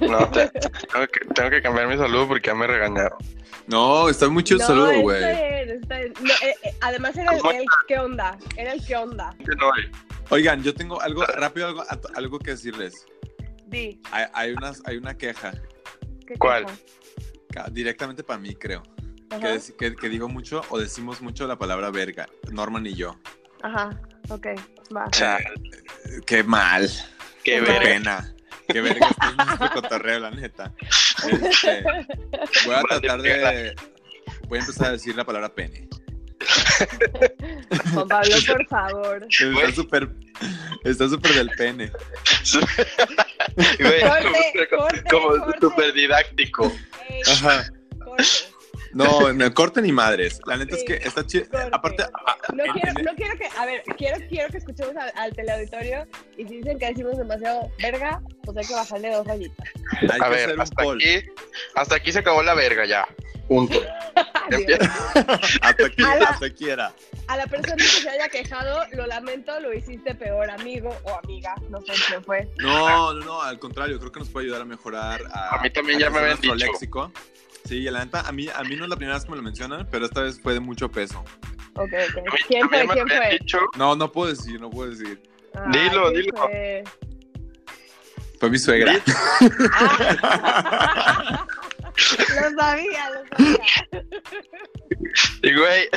No, te- tengo, que, tengo que cambiar mi saludo porque ya me regañaron. No, está muy chido el saludo, güey. No, eh, eh, además era el, ¿Cómo el qué onda. Era el qué onda. Que no hay. Oigan, yo tengo algo rápido, algo, algo que decirles. Di. Hay, hay, unas, hay una queja, ¿qué ¿Cuál? directamente para mí, creo. Que, digo mucho o decimos mucho la palabra verga, Norman y yo. Ajá. Ok, va. O sea, Qué mal, qué qué verga. pena. Qué verga, esto es nuestro cotorreo, la neta. Este, voy a tratar de. Voy a empezar a decir la palabra pene. Juan Pablo, por favor. Está súper. Está súper del pene. Corte, como- súper didáctico. Ey, Ajá. corte. No, no corte ni madres. La neta es que está chido. Aparte, No en- quiero, en- no quiero que, a ver, quiero, quiero que escuchemos al, al teleauditorio y si dicen que decimos demasiado verga, pues hay que bajarle dos rayitas. hay A que ver, hacer un hasta poll. aquí, hasta aquí se acabó la verga ya. Punto. Hasta aquí, A la- hasta aquí era. A la persona que se haya quejado, lo lamento, lo hiciste peor, amigo o amiga, no sé quién fue. No, no, no, al contrario, creo que nos puede ayudar a mejorar. A, A mí también ya me habían nuestro dicho. léxico. Sí, la neta, a mí, a mí no es la primera vez que me lo mencionan, pero esta vez fue de mucho peso. Ok, ok. ¿Quién fue? ¿Quién fue? dicho, No, no puedo decir, no puedo decir. Ay, Dilo, ¿quién dilo. fue? Fue mi suegra. Lo sabía, lo sabía. y güey,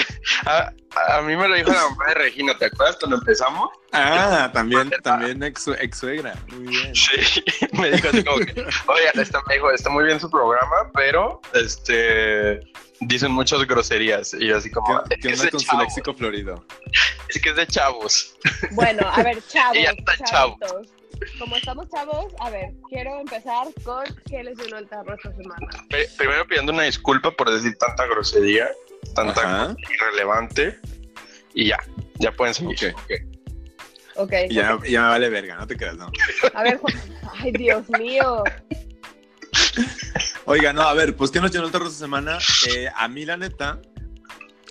a, a mí me lo dijo la mamá de Regina, ¿te acuerdas cuando empezamos? Ah, también, también ex, ex suegra. Muy bien. Sí, me dijo así como que, oigan, está, me dijo, está muy bien su programa, pero este dicen muchas groserías. Y yo así como, ¿Qué, es qué que es onda de con su chavos, léxico florido? es que es de chavos. Bueno, a ver, chavos, Y ya está, chavo. Como estamos chavos, a ver, quiero empezar con qué les llenó el tarro esta semana. Pri- Primero pidiendo una disculpa por decir tanta grosería, tanta Ajá. irrelevante. Y ya, ya pueden seguir. Ok. Ok. Y ya, ya me vale verga, no te creas, no. A ver, Juan- ay, Dios mío. Oiga, no, a ver, pues ¿qué nos llenó el terror esta semana? Eh, a mí, la neta,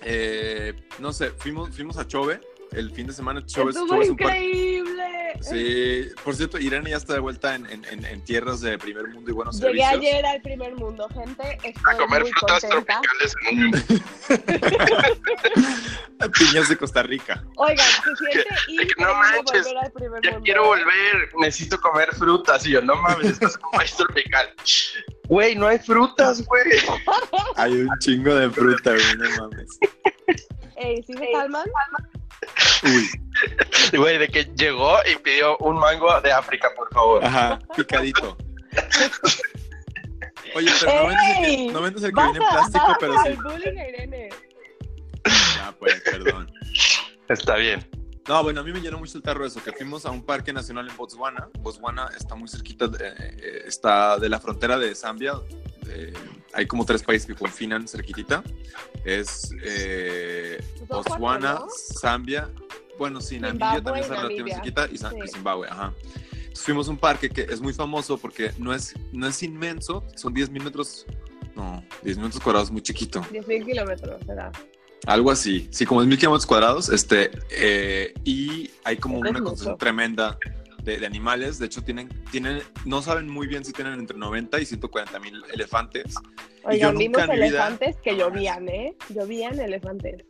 eh, no sé, fuimos, fuimos a Chove el fin de semana. Chove, Estuvo Chove es un increíble. Sí, por cierto, Irene ya está de vuelta en, en- en- en tierras de primer mundo y buenos Llegué servicios. ayer al primer mundo, gente. Estoy A comer muy frutas contenta. tropicales en un Piñas de Costa Rica. Oigan, se siente que no manches, volver al primer Ya mundo. quiero volver, necesito comer frutas. Y yo, no mames, estás en un país tropical. Güey, no hay frutas, güey. Hay un chingo de fruta, güey, no mames. Ey, ¿sí se calman? Uy, Güey, de que llegó y pidió un mango de África, por favor. ajá, picadito. Oye, pero no vendes el que, no vendes el que viene en plástico, pero sí. el bullying Irene. Ya, pues, perdón. Está bien. No, bueno, a mí me llenó mucho el tarro eso, que fuimos a un parque nacional en Botswana. Botswana está muy cerquita, de- eh, está de la frontera de Zambia. eh, hay como tres países que confinan cerquitita. Es eh, Botswana, ¿no? Zambia, bueno, sí, Namibia también está relativamente cerquita y, Sí. Zimbabue, ajá. Entonces fuimos a un parque que es muy famoso porque no es, no es inmenso, son 10 mil metros, no, 10 minutos cuadrados, muy chiquito. 10.000 kilómetros, será. Algo así, sí, como es mil kilómetros cuadrados, este, eh, y hay como una concentración tremenda de, de animales. De hecho, tienen, tienen, no saben muy bien si tienen entre 90 y 140 mil elefantes, Oigan, nunca vimos en mi vida- elefantes que llovían, ¿eh? Llovían elefantes.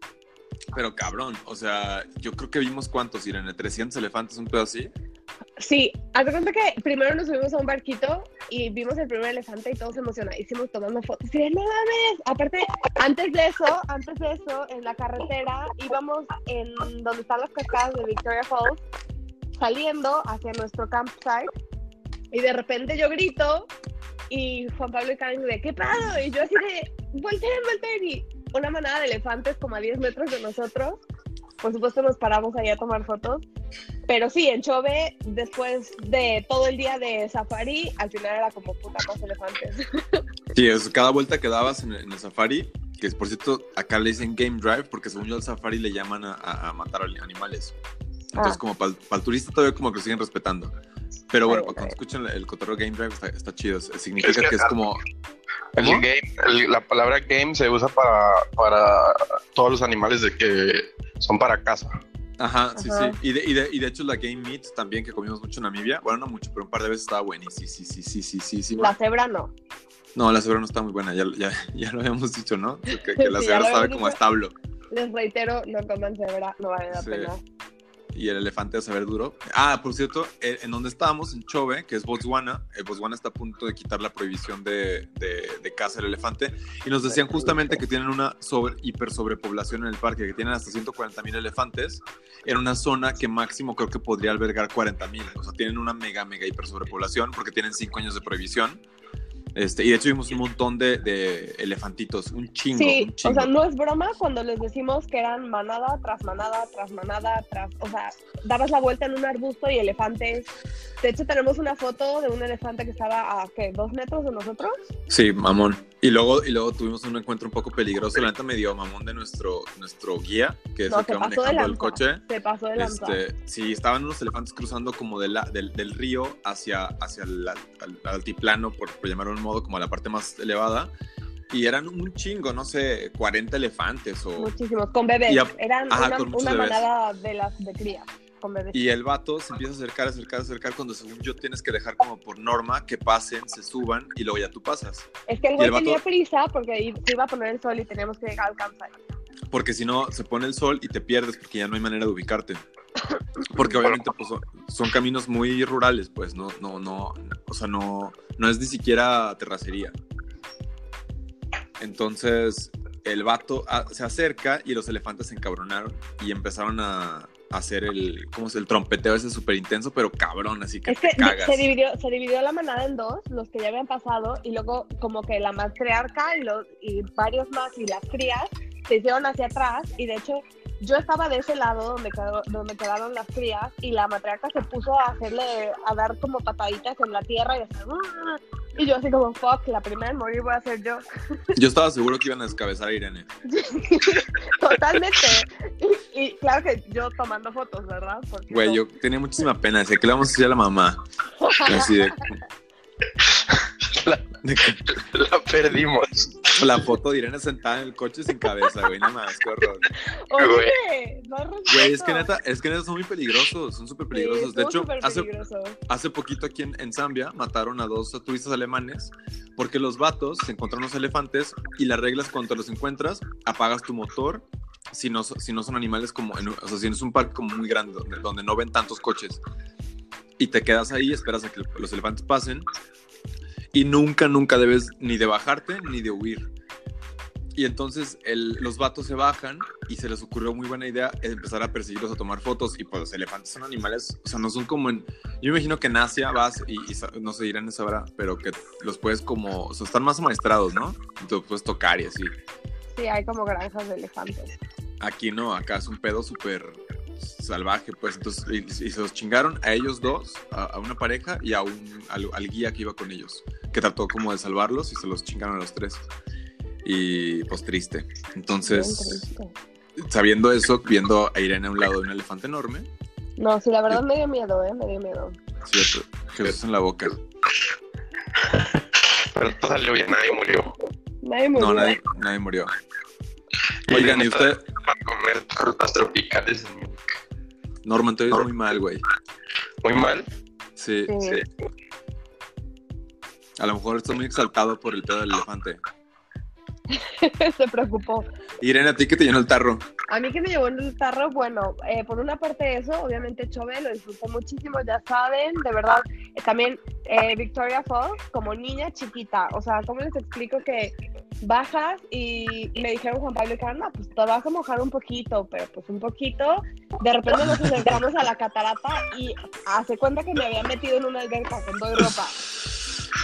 pero cabrón, o sea, yo creo que vimos cuántos, Irene, 300 elefantes, un pedo así. Sí, haz cuenta que primero nos subimos a un barquito y vimos el primer elefante y todos emocionadísimos tomando fotos. Y de, no mames. Aparte, antes de eso, antes de eso, en la carretera íbamos en donde están las cascadas de Victoria Falls, saliendo hacia nuestro campsite y de repente yo grito y Juan Pablo y Karen de, ¿qué pasa? Y yo así de, volteen, volteen. Y una manada de elefantes como a 10 metros de nosotros. Por supuesto nos paramos ahí a tomar fotos. Pero sí, en Chove, después de todo el día de safari, al final era como puta más elefantes. Sí, es, cada vuelta que dabas en, el- en el safari, que es por cierto, acá le dicen game drive, porque según yo al safari le llaman a, a- a matar animales. Entonces, Ah. como para el turista todavía como que lo siguen respetando. Pero bueno, cuando está escuchan el, cotorreo game drive está, está chido. Significa Es que- que es como... El ¿Cómo? game, el- la palabra game se usa para, para todos los animales de que son para casa. Ajá, sí, Ajá. sí. Y de, y, de, y de hecho la game meat también que comimos mucho en Namibia, bueno, no mucho, pero un par de veces estaba buenísima. Sí, sí, sí, sí, sí, sí. La cebra no. No, la cebra no está muy buena, ya, ya, ya lo habíamos dicho, ¿no? Que, que la Sí, cebra habíamos como a establo. Les reitero, no coman cebra, no vale la Sí. pena. Y el elefante a saber duro. Ah, por cierto, eh, en donde estábamos, en Chove, que es Botswana, eh, Botswana está a punto de quitar la prohibición de, de, de caza del elefante. Y nos decían justamente que tienen una sobre, hiper sobrepoblación en el parque, que tienen hasta 140 mil elefantes, en una zona que máximo creo que podría albergar 40 mil. O sea, tienen una mega, mega hiper sobrepoblación porque tienen 5 años de prohibición. Este, y de hecho vimos un montón de, de elefantitos, un chingo, Sí, un chingo. o sea, no es broma cuando les decimos que eran manada tras manada tras manada tras, o sea, dabas la vuelta en un arbusto y elefantes. De hecho, tenemos una foto de un elefante que estaba a, ¿qué? ¿Dos metros de nosotros? Sí, mamón. Y luego, y luego tuvimos un encuentro un poco peligroso. La neta me dio mamón de nuestro, nuestro guía, que es No, el que va manejando el coche. Se pasó de. Este, sí, estaban unos elefantes cruzando como de la- del, del río hacia, hacia el al- al- altiplano, por, por llamarlo un modo, como a la parte más elevada. Y eran un chingo, no sé, 40 elefantes o... Muchísimos, con bebés. A- Eran ajá, una, una bebés. manada de las de cría, con bebés. Y el vato se empieza a acercar, acercar, acercar, cuando según yo tienes que dejar como por norma que pasen, se suban y luego ya tú pasas. Es que el güey vato- tenía prisa porque se iba a poner el sol y teníamos que llegar al campsite. Porque si no, se pone el sol y te pierdes porque ya no hay manera de ubicarte. Porque obviamente pues, son, son caminos muy rurales, pues no, no, no, o sea, no, no es ni siquiera terracería. Entonces, el vato ah, se acerca y los elefantes se encabronaron y empezaron a hacer el, ¿cómo se El trompeteo ese súper intenso, pero cabrón, así que Es que te cagas. se dividió, se dividió la manada en dos, los que ya habían pasado, y luego como que la matriarca y, los, y varios más y las crías se hicieron hacia atrás, y de hecho yo estaba de ese lado donde, quedó- donde quedaron las crías, y la matriarca se puso a hacerle, a dar como pataditas en la tierra y así, "Ah", y yo así como, fuck, la primera en morir voy a ser yo. Yo estaba seguro que iban a descabezar a Irene. Totalmente. Y, y claro que yo tomando fotos, ¿verdad? Porque Güey, no- yo tenía muchísima pena, decía, ¿qué le vamos a decir a la mamá? Así de... de que- La perdimos. La foto de Irene sentada en el coche sin cabeza, güey, nada más, qué horror. Oye, no Güey, es que neta, es que neta son muy peligrosos, son súper Sí, peligrosos. de estuvo hecho, hace, hace poquito aquí en, en Zambia mataron a dos turistas alemanes porque los vatos se encontraron los elefantes y la regla es cuando los encuentras, apagas tu motor si no, si no son animales como, en, o sea, si no es un parque como muy grande donde, donde no ven tantos coches y te quedas ahí, esperas a que los elefantes pasen y nunca, nunca debes ni de bajarte ni de huir. Y entonces el- los vatos se bajan y se les ocurrió muy buena idea empezar a perseguirlos, a tomar fotos. Y pues los elefantes son animales, o sea, no son como en. Yo imagino que en Asia vas y, no sé, Irán sabrá, pero que los puedes como. O sea, están más amaestrados, ¿no? Y te puedes tocar y así. Sí, hay como granjas de elefantes. Aquí no, acá es un pedo súper salvaje, pues. Entonces, y, y se los chingaron a ellos dos, a, a una pareja y a un, al, al guía que iba con ellos, que trató como de salvarlos y se los chingaron a los tres. Y pues triste. Entonces, triste. sabiendo eso, viendo a Irene a un lado de un elefante enorme, No, sí, la verdad me dio miedo, ¿eh? Me dio miedo. cierto, Jesús en la boca. Pero todo salió bien, nadie murió. Nadie murió. No, nadie, nadie murió. Oigan, y usted, Para comer frutas tropicales. Norman, te oyes muy mal, güey. Muy mal. Sí, Sí. a lo mejor estoy muy exaltado por el pedo del elefante. Se preocupó. Irene, ¿a ti que te llenó el tarro? A mí que me llevó el tarro, bueno, eh, por una parte eso, obviamente Chove, lo disfruté muchísimo, ya saben, de verdad. Eh, también eh, Victoria Falls, como niña chiquita, o sea, ¿cómo les explico que bajas y me dijeron Juan Pablo y Karen, no, pues te vas a mojar un poquito, pero pues un poquito. De repente nos acercamos a la catarata y hace cuenta que me había metido en una alberca con toda ropa.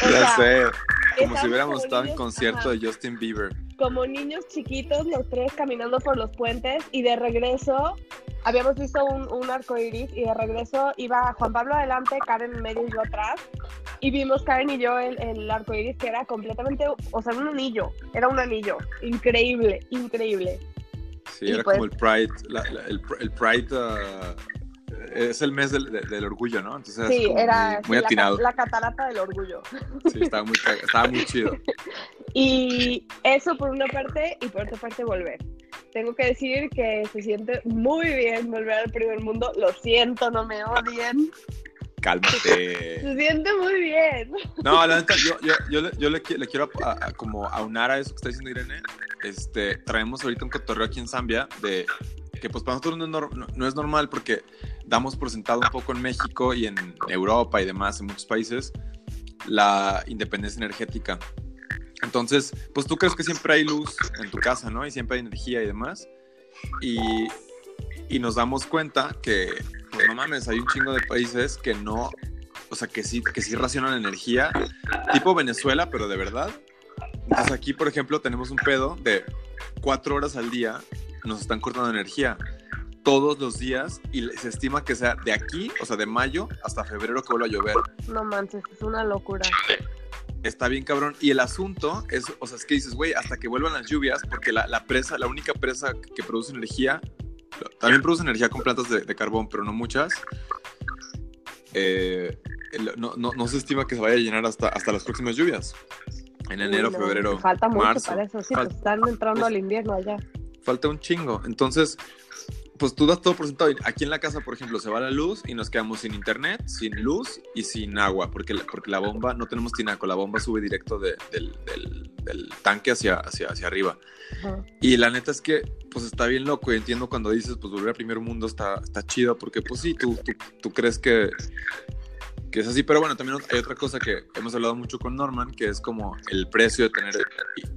O Ya sea, sé, como si hubiéramos como estado en niños, concierto ajá de Justin Bieber. como niños chiquitos, los tres caminando por los puentes y de regreso habíamos visto un, un arco iris y de regreso iba Juan Pablo adelante, Karen en medio y yo atrás. Y vimos Karen y yo el, el arco iris que era completamente, o sea, un anillo, era un anillo. Increíble, increíble. Sí, Y era pues- como el Pride. la- la- el, el Pride ah, es el mes del, de- del orgullo, ¿no? Entonces Sí, era muy, sí, muy la ca- atinado. La, catarata del orgullo. Sí, estaba muy, estaba muy chido. Y eso por una parte y por otra parte volver. Tengo que decir que se siente muy bien volver al primer mundo. Lo siento, no me odien. Cálmate. Se siente muy bien. No, la neta, yo, yo, yo, le, yo le, qui- le quiero a- a- como aunar a eso que está diciendo Irene. Este, traemos ahorita un cotorreo aquí en Zambia de que pues para nosotros no es, nor- no- no es normal porque damos por sentado un poco en México y en Europa y demás, en muchos países, la independencia energética. Entonces, pues tú crees que siempre hay luz en tu casa, ¿no? Y siempre hay energía y demás. Y, y nos damos cuenta que, pues no mames, hay un chingo de países que no, o sea, que sí, que sí racionan energía, tipo Venezuela, pero de verdad. Entonces aquí, por ejemplo, tenemos un pedo de cuatro horas al día nos están cortando energía todos los días y se estima que sea de aquí, o sea, de mayo hasta febrero que vuelva a llover. No manches, es una locura. Está bien cabrón. Y el asunto es, o sea, es que dices, güey, hasta que vuelvan las lluvias, porque la, la presa, la única presa que produce energía, también produce energía con plantas de, de carbón, pero no muchas. eh, no, no, no se estima que se vaya a llenar hasta, hasta las próximas lluvias. En enero, no, febrero, Falta mucho marzo. para eso, sí, Fal- pues están entrando pues- al invierno allá. falta un chingo. Entonces, pues tú das todo por sentado. Aquí en la casa, por ejemplo, se va la luz y nos quedamos sin internet, sin luz y sin agua, porque la, porque la bomba, no tenemos tinaco, la bomba sube directo de- del, del- del tanque hacia, hacia, hacia arriba. Y la neta es que, pues está bien loco. Y entiendo cuando dices, pues volver al primer mundo está, está chido, porque pues sí, tú, tú, tú crees que, que es así. Pero bueno, también hay otra cosa que hemos hablado mucho con Norman, que es como el precio de tener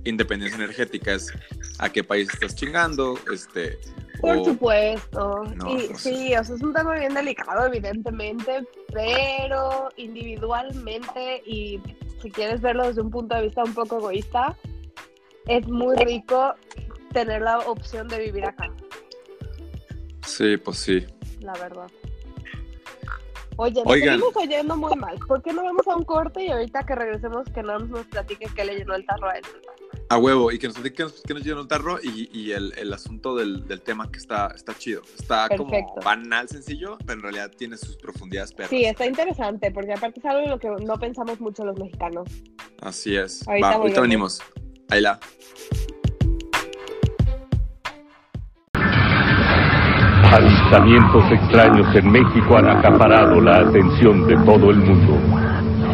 independencia energética, es a qué país estás chingando, este... Por o- supuesto. No, y, pues- sí, o sea, es un tema bien delicado, evidentemente, pero individualmente y si quieres verlo desde un punto de vista un poco egoísta, es muy rico tener la opción de vivir acá, Sí, pues sí. la verdad. Oye, nos seguimos oyendo muy mal. ¿Por qué no vamos a un corte y ahorita que regresemos que no nos platique qué le llenó el tarro a él? A huevo, y que nos que nos, que nos llenó el tarro y, y el, el asunto del, del tema que está, está chido. Está como banal, sencillo, pero en realidad tiene sus profundidades perras. Sí, está interesante, porque aparte es algo en lo que no pensamos mucho los mexicanos. Así es. Ahorita Va, ahorita venimos. Ahí la. Avistamientos extraños en México han acaparado la atención de todo el mundo.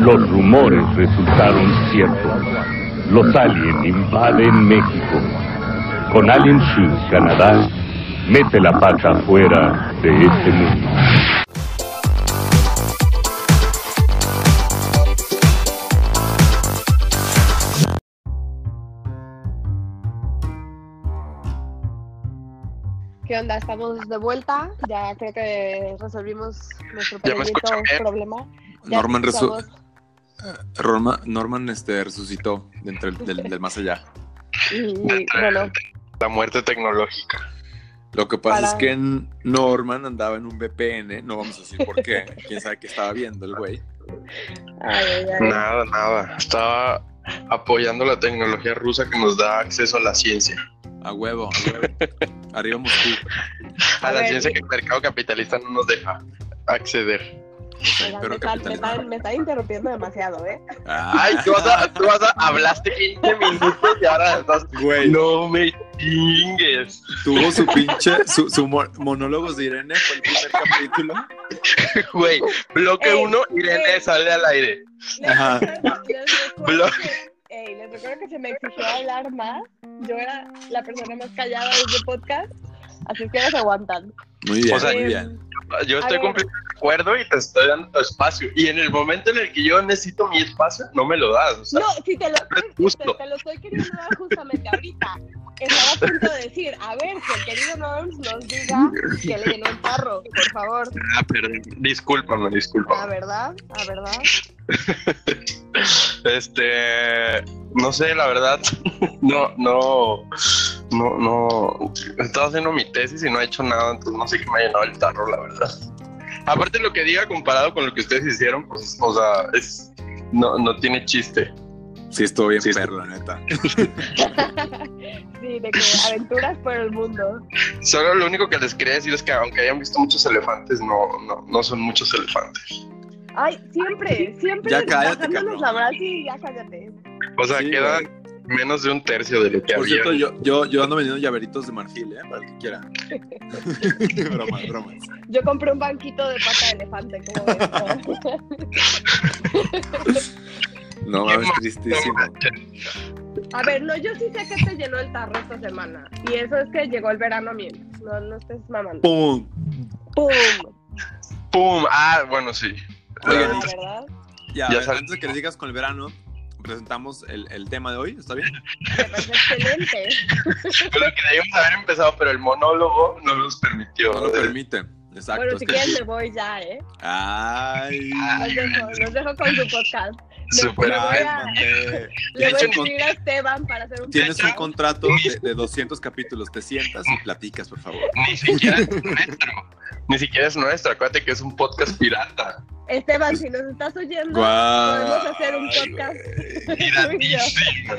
Los rumores resultaron ciertos. Los aliens invaden México. Con Alien Shoes Canadá, mete la pata fuera de este mundo. ¿Qué onda? Estamos de vuelta. Ya creo que resolvimos nuestro ¿Ya me pequeñito escuchan bien? problema. Ya Norman, resu- Norman este, resucitó dentro del, del- del más allá. Y bueno, La muerte tecnológica. Lo que pasa Para- es que Norman andaba en un VPN, no vamos a decir por qué, quién sabe qué estaba viendo el güey. ay, ay, ay. Nada, nada. Estaba apoyando la tecnología rusa que nos da acceso a la ciencia. A huevo, a huevo. Arriba Moscú. A, A la ver, ciencia y- que el mercado capitalista no nos deja acceder. Oigan, me, están interrumpiendo demasiado, ¿eh? Ay, tú, vas a, tú vas a, hablaste 15 minutos y ahora estás. Güey. No me chingues. tuvo su pinche, su, su mo- monólogos de Irene, fue el primer capítulo. Güey, bloque Ey, 1, Irene ey. sale al aire. Ajá. recuerdo- les recuerdo Blog. que- ey, les recuerdo que se me exigió hablar más. Yo era la persona más callada de este podcast. Así que nos aguantan. Muy bien, O sea, muy bien. Yo estoy completamente de acuerdo y te estoy dando tu espacio. Y en el momento en el que yo necesito mi espacio, no me lo das. O sea, No, si te lo, es te, justo. te lo estoy queriendo dar justamente ahorita. Estaba a punto de decir, a ver, que el querido Norms nos diga que le llenó el carro, por favor. Ah, perdón. Discúlpame, ¿A discúlpame. verdad? ¿A verdad? Este, no sé, la verdad, no, no, no, no, estaba haciendo mi tesis y no he hecho nada, entonces no sé qué me ha llenado el tarro, la verdad. Aparte lo que diga comparado con lo que ustedes hicieron, pues, o sea, es, no, no tiene chiste. Sí, estuvo bien Sí, perro, la neta. Sí, de que aventuras por el mundo. Solo lo único que les quería decir es que aunque hayan visto muchos elefantes, no, no, no son muchos elefantes. Ay, siempre, siempre Ya cállate, la sí, ya cállate. O sea, Sí, queda güey. Menos de un tercio de lo que Por había. cierto, yo, yo, yo ando vendiendo llaveritos de marfil, ¿eh? Para el que quiera. bromas, bromas. Yo compré un banquito de pata de elefante, como ves. No mames, tristísimo. A ver, no, yo sí sé que te llenó el tarro esta semana. Y eso es que llegó el verano bien. No, no estés mamando. ¡Pum! ¡Pum! ¡Pum! Ah, bueno, sí. Oigan, ¿verdad? Ya, Ya ver, antes de que les digas con el verano, presentamos el, el tema de hoy, ¿está bien? Me parece excelente. Pero que debíamos haber empezado, pero el monólogo no nos permitió. No lo permite. Exacto. Bueno, si quieres me voy ya, ¿eh? Ay. Los dejo, los dejo con su podcast. Super me voy a-. Le voy a escribir a Esteban para hacer un Tienes un podcast. contrato de, de 200 capítulos. Te sientas y platicas, por favor. Ni siquiera es nuestro. Ni siquiera es nuestro. Acuérdate que es un podcast pirata. Esteban, si nos estás oyendo, Guau. podemos hacer un podcast. Tú y yo. Piratísimo.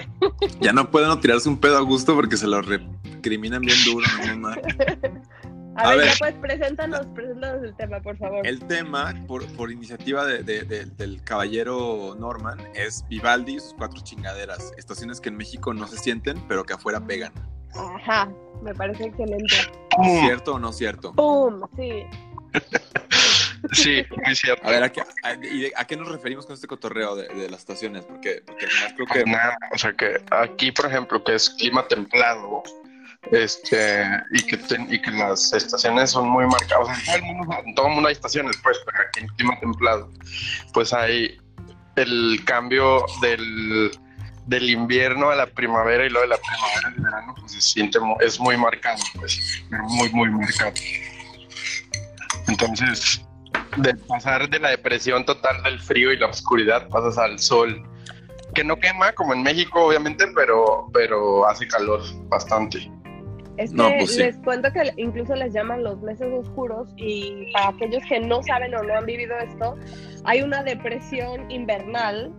Ya no pueden tirarse un pedo a gusto porque se lo recriminan bien duro. no mames. A, A ver, ver. ya pues, preséntanos, preséntanos el tema, por favor. El tema, por, por iniciativa de- de- de- del caballero Norman, es Vivaldi y sus cuatro chingaderas. Estaciones que en México no se sienten, pero que afuera pegan. Ajá, me parece excelente. ¿Cierto o no cierto? ¡Pum! Sí. Sí, muy cierto. A ver, ¿a qué, a, y de- a qué nos referimos con este cotorreo de, de las estaciones? Porque, porque al final creo que... Nada, o sea que aquí, por ejemplo, que es clima templado, este, y que, y que las estaciones son muy marcadas, en todo el mundo, en hay estaciones, pues, pero en clima templado, pues hay el cambio del, del invierno a la primavera y luego de la primavera al verano, pues siente, es muy marcado, pues, muy, muy marcado. Entonces, de pasar de la depresión total del frío y la oscuridad, pasas al sol que no quema como en México, obviamente, pero, pero hace calor bastante. Es que No, pues sí. les cuento que incluso les llaman los meses oscuros y para aquellos que no saben o no han vivido esto, hay una depresión invernal.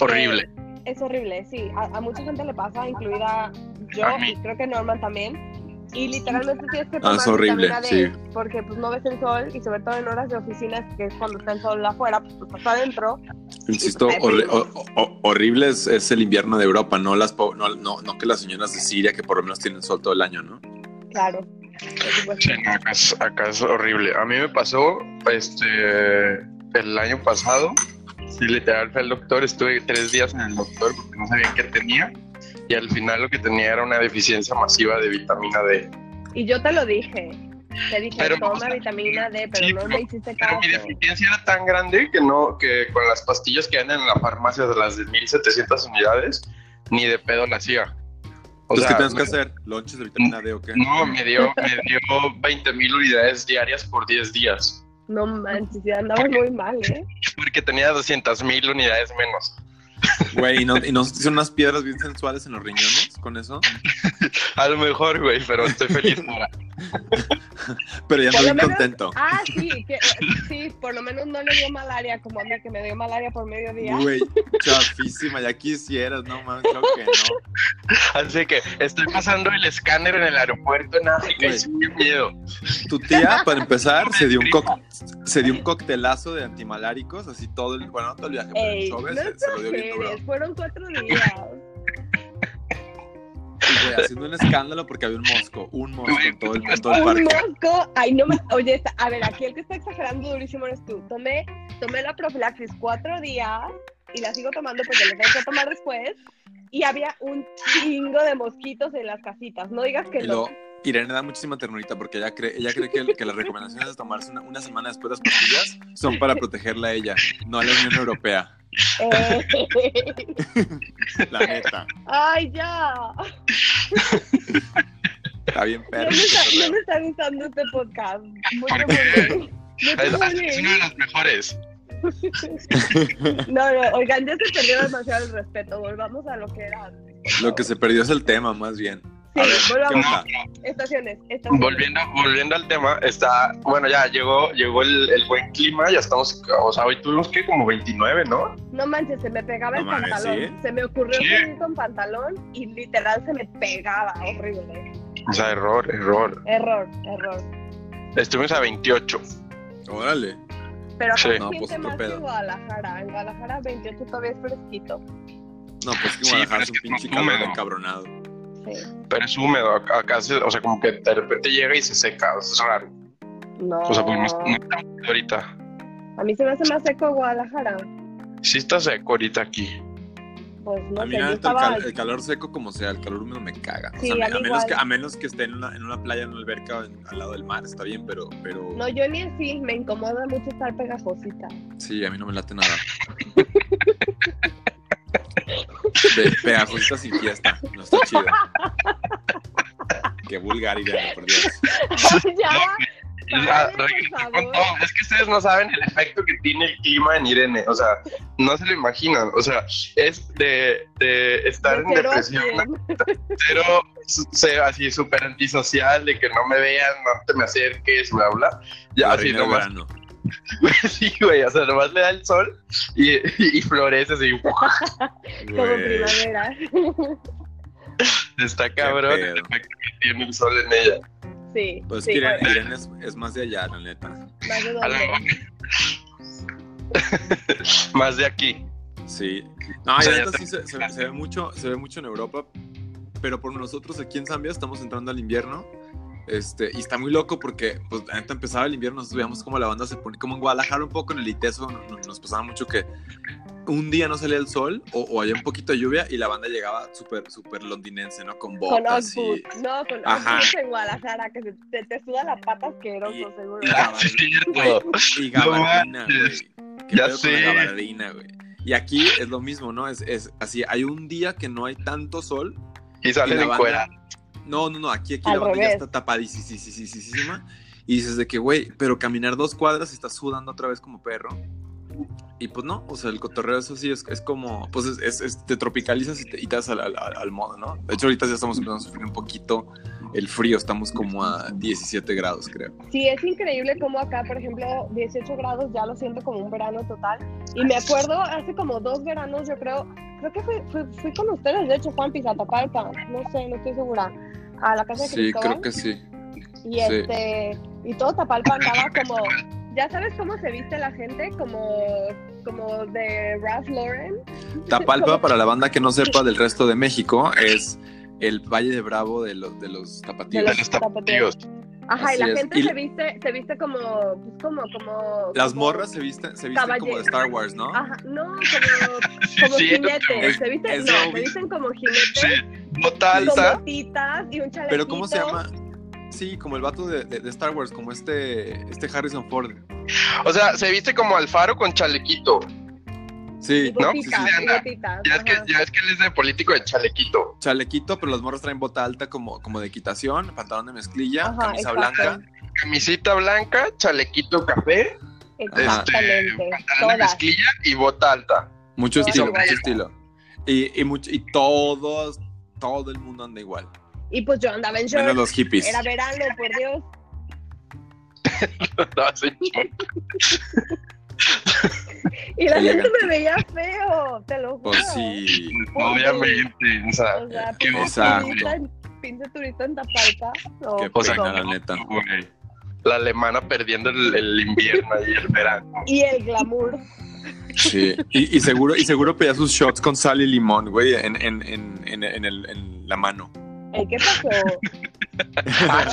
Horrible. Es horrible, sí. A, a mucha gente le pasa, incluida yo y creo que Norman también. Y literalmente tienes que Ah, tomar es horrible, vitamina D sí. porque pues no ves el sol y sobre todo en horas de oficinas que es cuando está el sol afuera, pues estás adentro. Insisto, Ay, horri- o- horrible es, es el invierno de Europa, no, las, po- no, no, no que las señoras de Siria que por lo menos tienen sol todo el año, ¿no? Claro. Sí, no, acá, es, acá es horrible. A mí me pasó este el año pasado. Sí, literal fue al doctor, estuve tres días en el doctor porque no sabía qué tenía. Y al final lo que tenía era una deficiencia masiva de vitamina D. Y yo te lo dije. Te dije, Pero, toma o sea, vitamina D, pero sí, no pero- me hiciste Pero caso. mi deficiencia era tan grande que no, que con las pastillas que venden en la farmacia de las de 1700 unidades, ni de pedo la hacía. O Entonces, ¿qué tienes me- que hacer? ¿Lonches de vitamina D o qué? No, me dio, me dio 20 mil unidades diarias por 10 días. No manches, ya andabas muy mal, ¿eh? Porque tenía 200 mil unidades menos. Güey, ¿y no, ¿y no se unas piedras bien sensuales en los riñones con eso? A lo mejor, güey, pero estoy feliz ahora. Pero ya lo bien contento. Ah, sí, que, sí, por lo menos no le dio malaria como a mí, que me dio malaria por mediodía. Güey, chafísima, ya quisieras, no mames, creo que no. Así que estoy pasando el escáner en el aeropuerto en África y qué miedo. Tu tía, para empezar, se dio un co- se dio un coctelazo de antimaláricos, así todo el, bueno, no todo el viaje, pero Ey, el no show se, se lo dio bien duro. exageres, fueron cuatro días. Y güey, haciendo un escándalo porque había un mosco, un mosco en todo el, en todo el Un mosco, ay, no me, oye, está- a ver, aquí el que está exagerando durísimo eres tú. Tomé, tomé la profilaxis cuatro días y la sigo tomando porque la tengo que tomar después. Y había un chingo de mosquitos en las casitas. No digas que no. Irene da muchísima ternurita porque ella cree, ella cree que, las recomendaciones de tomarse una, una semana después de las pastillas son para protegerla a ella, no a la Unión Europea. Eh, La neta. ay, ya. Está bien No perro. me, ese está, no me está gustando este podcast. Mucho. Mucho Es, uno de los mejores. No, no, oigan, ya se perdió demasiado el respeto. Volvamos a lo que era antes. Lo que se perdió es el tema, más bien. Volviendo, volviendo al tema, está, bueno, ya llegó, llegó el, el buen clima, ya estamos, o sea, hoy tuvimos que como 29, ¿no? No manches, se me pegaba No el mames, pantalón. ¿sí? Se me ocurrió Sí. salir con pantalón y literal se me pegaba. Horrible. O sea, error, error. Error, error. Estuvimos a 28. Órale. Pero acá Sí. No, pues, más que en Guadalajara. En Guadalajara 28 todavía es fresquito. No, pues que Guadalajara es un pinche encabronado. Sí. Pero es húmedo, acá, se- o sea, como que de repente llega y se seca, o sea, es raro. No. O sea, pues no, está ahorita. A mí se me hace más seco Guadalajara. Sí está seco ahorita aquí. Pues no a mí sé, el, estaba. cal- el calor seco como sea, el calor húmedo me caga. O Sí, sea, a menos que, a menos que esté en una, en una playa, en una alberca o en- al lado del mar, está bien, pero, pero No, yo ni así. Me incomoda mucho estar pegajosita. sí, a mí no me late nada. Pe- Pegajosita sin fiesta, no está chido. Qué vulgar, Irene, por Dios. ya. Por todo. Es que ustedes no saben el efecto que tiene el clima en Irene. O sea, no se lo imaginan. O sea, es de, de estar De en cero depresión, cero, ser así súper antisocial, de que no me vean, no te me acerques, bla, bla. Ya, La así nomás. verano. Sí, güey, o sea, nomás le da el sol y, y florece así. Como primavera. Está cabrón el efecto que tiene el sol en ella. Sí. Pues sí, Irene, bueno, Irene es, es más de allá, la neta. más de dónde. Más de aquí. Sí. No, O sea, neta sí se, se- se ve mucho, se ve mucho en Europa, pero por nosotros aquí en Zambia estamos entrando al invierno. Este, y está muy loco porque, pues, la neta empezaba el invierno, nosotros veíamos como la banda se pone, como en Guadalajara un poco en el ITESO, no- no- nos pasaba mucho que un día no salía el sol o, o había un poquito de lluvia y la banda llegaba súper, súper londinense, ¿no? Con Con botas y, Oxford. No, con Ajá. En Guadalajara, que se, te, te suda la pata asqueroso, Y- seguro. y gabardina, güey, y gabardina, No güey. ¿Qué Ya con sé. la gabardina, güey? Y aquí es lo mismo, ¿no? Es, es así, hay un día que no hay tanto sol Y y sale la de banda- cuera. No, no, no, aquí, aquí Al la banda ya revés. está tapadísima. Y dices de que, güey, pero caminar dos cuadras y estás sudando otra vez como perro. Y pues no, o sea, el cotorreo eso sí es, es como, pues es, es- es- te tropicalizas y te, y te das al, al- al modo, ¿no? De hecho, ahorita ya estamos empezando a sufrir un poquito el frío, estamos como a 17 grados, creo. Sí, es increíble cómo acá, por ejemplo, 18 grados ya lo siento como un verano total. Y me acuerdo hace como dos veranos, yo creo, creo que fui, fui, fui con ustedes, de hecho, Juan Pizatapalpa, no sé, no estoy segura, a la casa de Sí, Cristóbal. creo que sí. Y este, y todo Tapalpa andaba como, ya sabes cómo se viste la gente, como, como de Ralph Lauren. Tapalpa, para la banda que no sepa del resto de México, es el Valle de Bravo de los, de los De tapatíos. De los tapatíos. Ajá, y la es. gente Y- se viste, se viste como, pues como, como. Las como- morras se visten, se visten como de Star Wars, ¿no? Ajá, no, como, como sí, jinetes. es- se visten, es no, se visten como jinetes, Sí, bota con alta. botitas y un chalequito. Pero ¿cómo se llama? Sí, como el vato de, de- de Star Wars, como este, este Harrison Ford. O sea, se viste como Alfaro con chalequito. Sí, ¿no? botitas, Sí, sí, y anda. botitas. Ya es, que, ya es que él es de político de chalequito. chalequito, pero los morros traen bota alta como, como de equitación, pantalón de mezclilla, Ajá, camisa exacto. blanca. Camisita blanca, chalequito café, este, pantalón de mezclilla y bota alta. Mucho estilo, mucho estilo. Y, y, mucho- y todos, todo el mundo anda igual. Y pues yo andaba en Menos shorts. los hippies. Era verano, por Dios. No, sí, Y la gente me veía feo, te lo juro. Pues sí. Obviamente, o sea, O sea, qué turista en- pinche turista en Tapalpa. No, Qué pues, pena, no. la neta. güey. La alemana perdiendo el, el invierno y el verano. Y el glamour. Sí. Y, y seguro, y seguro pedía sus shots con sal y limón, güey, en, en, en, en, en el, en la mano. Ey, ¿Qué pasó? Ah.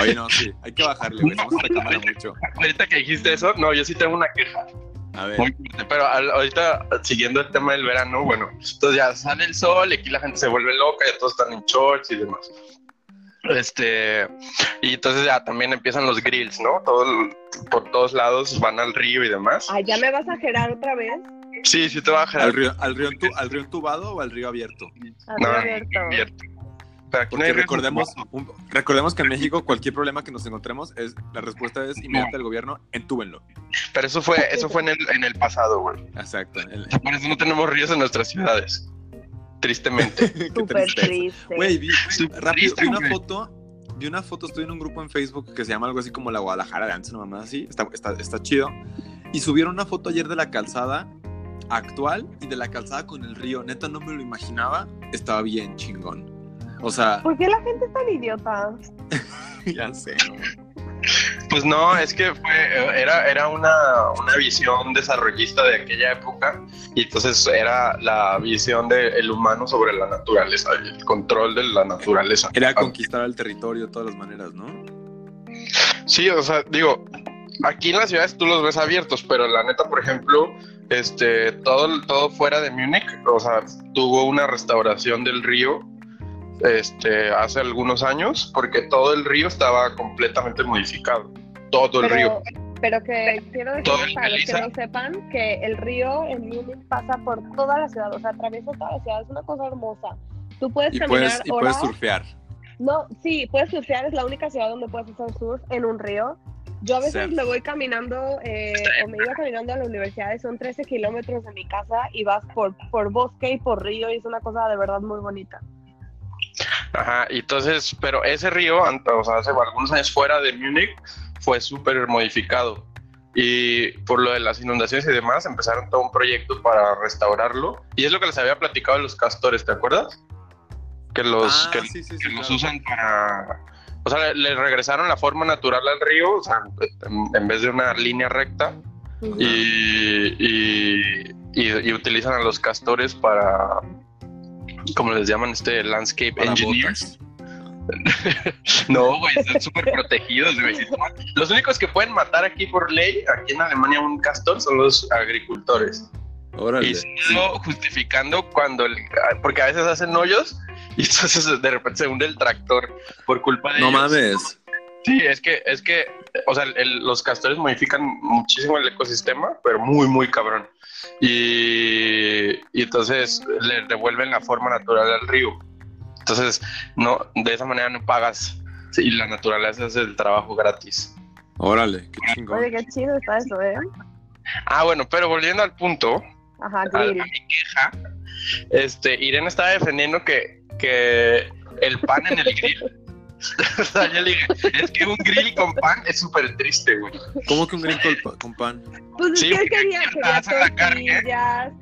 Oye, no, sí, hay que bajarle, güey. Estamos mucho. Ahorita que dijiste eso, no, yo sí tengo una queja. A ver. Muy fuerte, pero ahorita, siguiendo el tema del verano, bueno, entonces ya sale el sol y aquí la gente se vuelve loca, ya todos están en shorts y demás. Este, y entonces ya también empiezan los grills, ¿no? Todo, por todos lados van al río y demás. Ay, ¿ya me vas a gerar otra vez? Sí, sí te va a ¿Al río, al, río ¿Al río entubado o al río abierto? Así No, abierto. abierto. Pero aquí no Porque hay río recordemos, un- recordemos que en México cualquier problema que nos encontremos es la respuesta es inmediata del gobierno, entúbenlo. Pero eso fue, eso fue en el, en el pasado, güey. Exacto. El- Por eso no tenemos ríos en nuestras ciudades. Tristemente. Súper triste. Güey, vi, Súper rápido, triste, vi una foto, vi una foto, estoy en un grupo en Facebook que se llama algo así como la Guadalajara de antes, una mamá así, está, está, está chido. Y subieron una foto ayer de la calzada actual y de la calzada con el río. Neta, no me lo imaginaba, estaba bien chingón. O sea, ¿Por qué la gente es tan idiota? ya sé, ¿no? Pues no, es que fue, era, era una, una visión desarrollista de aquella época y entonces era la visión del humano sobre la naturaleza, el control de la naturaleza. Era conquistar el territorio de todas las maneras, ¿no? Sí, o sea, digo, aquí en las ciudades tú los ves abiertos, pero la neta, por ejemplo, este, todo, todo fuera de Múnich, o sea, tuvo una restauración del río este, hace algunos años porque todo el río estaba completamente modificado. Todo el río. Pero, que quiero decir Todo para los que no sepan que el río en Múnich pasa por toda la ciudad, o sea, atraviesa toda la ciudad, es una cosa hermosa. Tú puedes Y caminar puedes, y puedes surfear. No, sí, puedes surfear, es la única ciudad donde puedes hacer surf en un río. Yo a veces me voy caminando, eh, o me iba caminando a la universidad, y son 13 kilómetros de mi casa y vas por, por bosque y por río y es una cosa de verdad muy bonita. Ajá, y entonces, pero ese río, o sea, hace algunos años fuera de Múnich, fue súper modificado. Y por lo de las inundaciones y demás, empezaron todo un proyecto para restaurarlo. Y es lo que les había platicado de los castores, ¿te acuerdas? Que los, Ah, que, sí, sí, sí, que los claro. usan para... O sea, le, le regresaron la forma natural al río, o sea, en, en vez de una línea recta, y, y, y- y utilizan a los castores para, como les llaman, este landscape Para engineers. botas. No, güey, están súper protegidos, güey. Los únicos que pueden matar aquí por ley, aquí en Alemania, un castor son los agricultores. Órale. Y solo justificando cuando, el- porque a veces hacen hoyos y entonces de repente se hunde el tractor por culpa de No ellos. mames. Sí, es que, es que, o sea, el- los castores modifican muchísimo el ecosistema, pero muy, muy cabrón. Y, y entonces le devuelven la forma natural al río. Entonces, no, de esa manera no pagas. Sí, y la naturaleza hace el trabajo gratis. Órale, qué chingón. Oye, qué chido está eso, ¿eh? Ah, bueno, pero volviendo al punto, Ajá, a, a mi queja, este, Irene estaba defendiendo que, que el pan en el grill. o sea, yo le dije, es que un grill con pan es súper triste, güey. ¿Cómo que un green con, pa- con pan? Pues es Sí, que él porque quería, aquí quería la carne. quería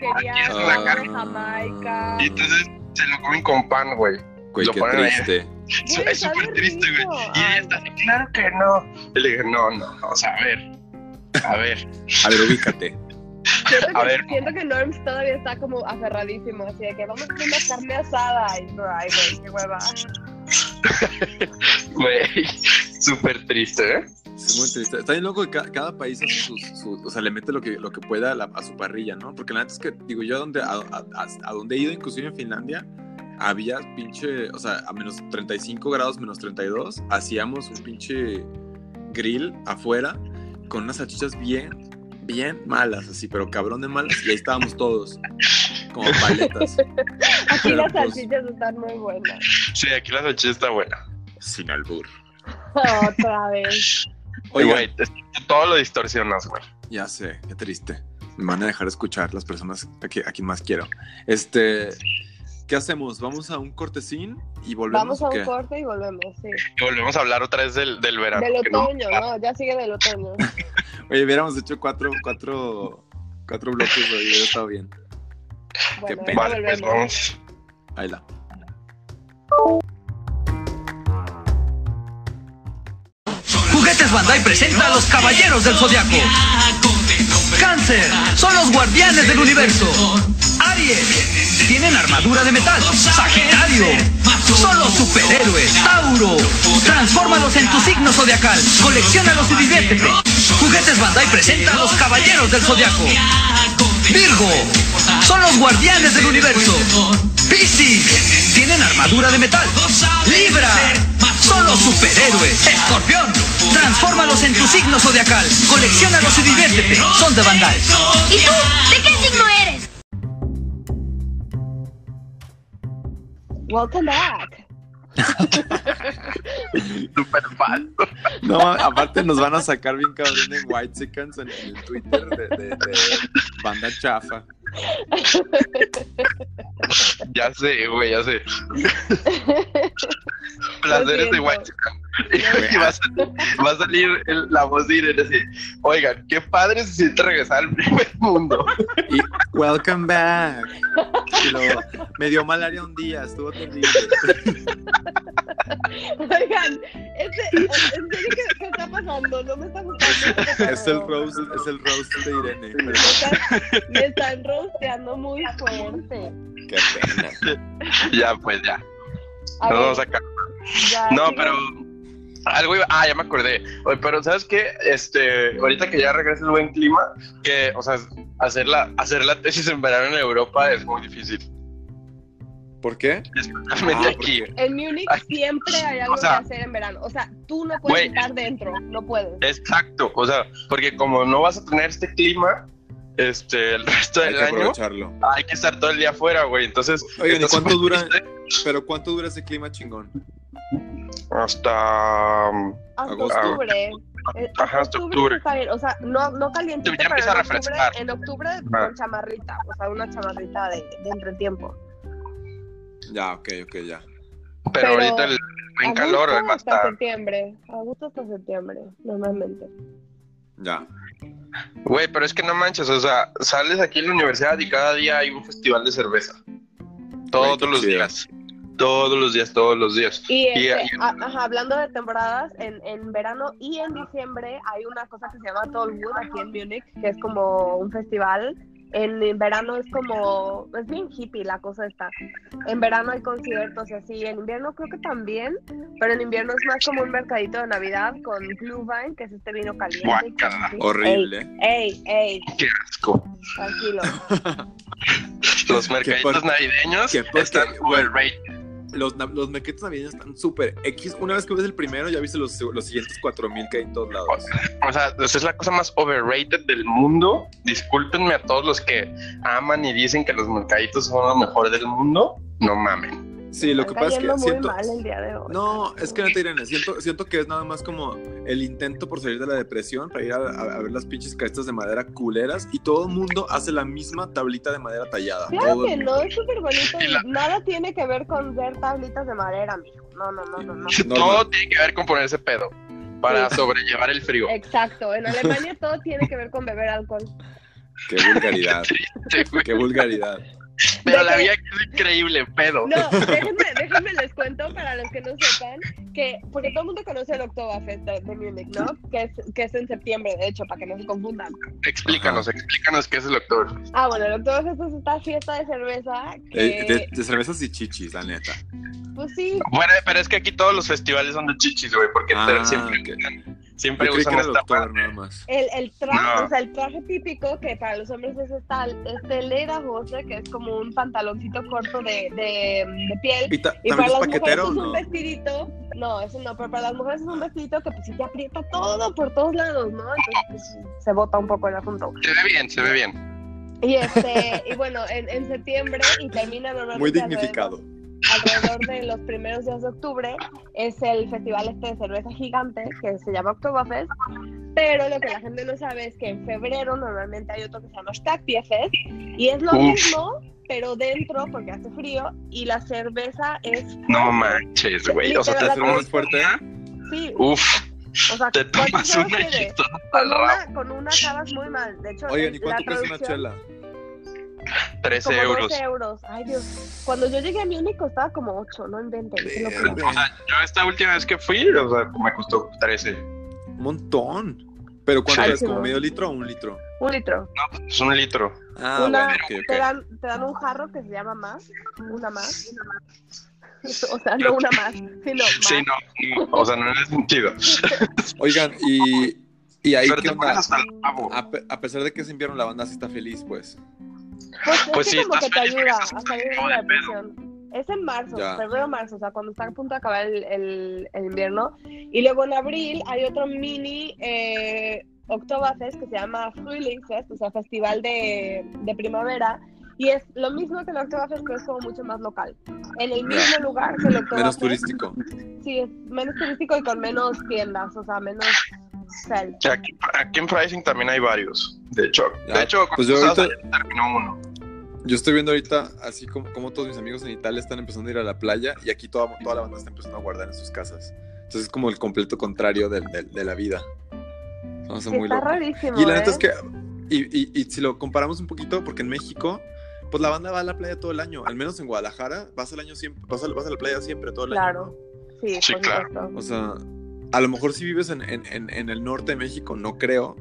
la carne. Jamaica. Y entonces se lo comen con pan, güey. Güey, Lo qué ponen ahí. triste. Güey, es súper triste, güey. Y ella está así, claro que no. Y le dije, no, no, no, o sea, a ver. A ver. A ver, ubícate. Siento A que, ver. siento que Norms todavía está como aferradísimo, así de que vamos a hacer una carne asada. Y bro, ay, güey, qué hueva. Güey, súper triste, ¿eh? Es muy triste. Está bien loco que ca- cada, país hace sus, su- o sea, le mete lo que, lo que pueda a, la- a su parrilla, ¿no? Porque la neta es que, digo, yo a donde, a- a donde he ido, inclusive en Finlandia, había pinche, o sea, a menos 35 grados, menos 32, hacíamos un pinche grill afuera con unas salchichas bien, bien malas, así, pero cabrón de malas, y ahí estábamos todos, como paletas, Aquí Pero, las pues- salchichas están muy buenas. Sí, aquí la salchicha está buena. sin albur. Otra vez. Oiga, Güey, todo lo distorsionas, güey. Ya sé, qué triste. Me van a dejar escuchar las personas a, que- a quien más quiero. Este, ¿Qué hacemos? ¿Vamos a un cortecín y volvemos Vamos a un qué? corte y volvemos, sí. Y volvemos a hablar otra vez del, del verano. Del no- otoño, no, ya sigue del otoño. Oye, hubiéramos hecho cuatro, cuatro, cuatro bloques hoy, hubiera estado bien. Bueno, pena. Vale, pues vamos. Ahí la. Juguetes Bandai presenta a los Caballeros del Zodiaco. Cáncer, son los guardianes del universo. Tienen armadura de metal. Sagitario, son los superhéroes. Tauro, transfórmalos en tu signo zodiacal. Colecciónalos y diviértete. Juguetes Bandai presenta a los Caballeros del Zodiaco. Virgo, son los guardianes del universo. Piscis, tienen armadura de metal. Libra, son los superhéroes. Escorpión, transfórmalos en tu signo zodiacal. Colecciónalos y diviértete. Son de Bandai. ¿Y tú? ¿De qué signo eres? Welcome back. Súper falso. No, aparte nos van a sacar bien cabrón en White Chickens en el Twitter de, de- de banda chafa. Ya sé, güey, ya sé. Placeres de. White Y va a salir, va a salir el- la voz de Irene así. Oigan, qué padre se siente regresar al primer mundo. Y welcome back. Y luego, me dio malaria un día, estuvo terrible. Oigan, este, ¿en serio qué, qué está pasando? No me está gustando. Es el roast, es el roast de Irene. Me están, me están rosteando muy fuerte. qué pena. ya, pues ya. A Nos ver, vamos a ya, No, pero algo iba, ah, ya me acordé. Oye, pero ¿sabes qué? Este, ahorita que ya regresa el buen clima, que, o sea, hacer la, hacer la tesis en verano en Europa es muy difícil. ¿Por qué? Ah, aquí. En Múnich siempre hay algo O sea, que hacer en verano. O sea, tú no puedes güey. estar dentro, no puedes. Exacto, o sea, porque como no vas a tener este clima, este, el resto Hay del que año, hay que estar todo el día afuera, güey. Entonces, Oigan, ¿y está cuánto dura? triste. Pero ¿cuánto dura ese clima chingón? Hasta um, Hasta agosto. octubre. Eh, Ajá, hasta octubre. está bien. O sea, no, no calientito, Ya empieza en a octubre, refrescar. en octubre Ajá. con chamarrita. O sea, una chamarrita de, de entretiempo. Ya, ok, ok, ya. pero, Pero ahorita el Agosto calor va a hasta estar. septiembre. Agosto hasta septiembre, normalmente. Ya. Güey, pero es que no manches, o sea, sales aquí en la universidad y cada día hay un festival de cerveza. Todos los chido. días. Todos los días, todos los días. Y, Y- este, y- a- ajá, hablando de temporadas, en, en verano y en diciembre hay una cosa que se llama Tollwood aquí en Múnich, que es como un festival. En, en verano es como, es bien hippie la cosa esta. En verano hay conciertos y así, en invierno creo que también, pero en invierno es más como un mercadito de Navidad con Glühwein, que es este vino caliente. Horrible. Ey, ey, Qué asco. tranquilo. Los mercaditos por- navideños están overrated. Los, los merquetos navideños están súper X. Una vez que ves el primero, ya viste los, los siguientes 4000 que hay en todos lados. O sea, es la cosa más overrated del mundo. Discúlpenme a todos los que aman y dicen que los mercaditos son lo mejor del mundo. No mamen. Sí, lo que pasa es que cayendo muy siento. mal el día de hoy. No, es que no te Irene, siento, siento que es nada más como el intento por salir de la depresión para ir a, a- a ver las pinches castas de madera culeras y todo el mundo hace la misma tablita de madera tallada. Claro que no, es súper bonito Y la- nada tiene que ver con ver tablitas de madera, mijo. No, no, no, no, no. Todo tiene que ver con ponerse pedo para Sí. sobrellevar el frío. Exacto, en Alemania todo tiene que ver con beber alcohol. Qué vulgaridad, qué vulgaridad. Pero la vida que es increíble, pedo. No, déjenme, déjenme les cuento para los que no sepan que, porque todo el mundo conoce el Oktoberfest de, de Múnich, ¿no? Que es, que es en septiembre, de hecho, para que no se confundan. Explícanos, explícanos qué es el doctor. Ah, bueno, el Oktoberfest es esta fiesta de cerveza que, Eh, de, de cervezas y chichis, la neta. pues sí, Bueno, pero es que aquí todos los festivales son de chichis, güey, porque Ah, siempre, ok. Siempre usan esta doctor parte. nada más. El, el traje, No. o sea, el traje típico que para los hombres es esta, este lederhose, que es como un pantaloncito corto de, de, de piel. ¿Y, ta- Y también para las mujeres es un no? vestidito, no, eso no, pero para las mujeres es un vestidito que pues sí te aprieta todo por todos lados, ¿no? Entonces pues, se bota un poco el asunto. Se ve bien, se ve bien. Y este, y bueno, en, en septiembre y termina normalmente Muy dignificado. alrededor de los primeros días de octubre es el festival este de cerveza gigante que se llama Oktoberfest, pero lo que la gente no sabe es que en febrero normalmente hay otro que se llama Stadtbierfest y es lo Uf. mismo, pero dentro, porque hace frío, y la cerveza es. No manches, güey. O sea, te hace muy ¿Es fuerte? Sí, Uf, o sea, te ¿cuántos tomas una Con una, con una acabas muy mal. De hecho, Oigan, ¿y cuánto la cuesta una chela? 13 Como euros. 12 euros. Ay, Dios. Cuando yo llegué a Múnich costaba como 8, no inventen. locura. O sea, yo esta última vez que fui, o sea, me costó 13. Un montón. ¿Pero cuánto Sí. es? ¿Como medio litro o un litro? Un litro. No, pues es un litro. Ah, una, bueno, ok, ok. Te, dan, te dan un jarro que se llama más. Una más. O sea, no una más, sino más. Sí, no, no, o sea, no en ese sentido. Oigan, y, y ahí Pero qué onda? el. A, a pesar de que es invierno, la banda sí está feliz, pues. Pues, es Pues sí, como que estás te ayuda estás a salir de la depresión. Es en marzo, Ya. febrero, marzo, o sea, cuando está a punto de acabar el, el- el invierno. Y luego en abril hay otro mini eh, Oktoberfest que se llama Frühlingsfest, o sea, festival de, de primavera. Y es lo mismo que el Oktoberfest, pero es como mucho más local. En el mismo lugar que el Oktoberfest. Menos turístico. Sí, es menos turístico y con menos tiendas, o sea, menos. Sí, aquí, aquí en Pricing también hay varios. De hecho, Ya, de hecho, pues yo ahorita- terminó uno. Yo estoy viendo ahorita, así como, como todos mis amigos en Italia están empezando a ir a la playa y aquí toda, toda la banda está empezando a guardar en sus casas. Entonces es como el completo contrario del- del- de la vida. Sí, muy está rarísimo. Y la neta ¿eh? es que, y, y- y si lo comparamos un poquito, porque en México, pues la banda va a la playa todo el año. Al menos en Guadalajara, vas al año siempre, vas a, vas a la playa siempre todo el Claro. año. Sí, Sí, por claro. O sea, a lo mejor si vives en, en- en- en el norte de México, no creo.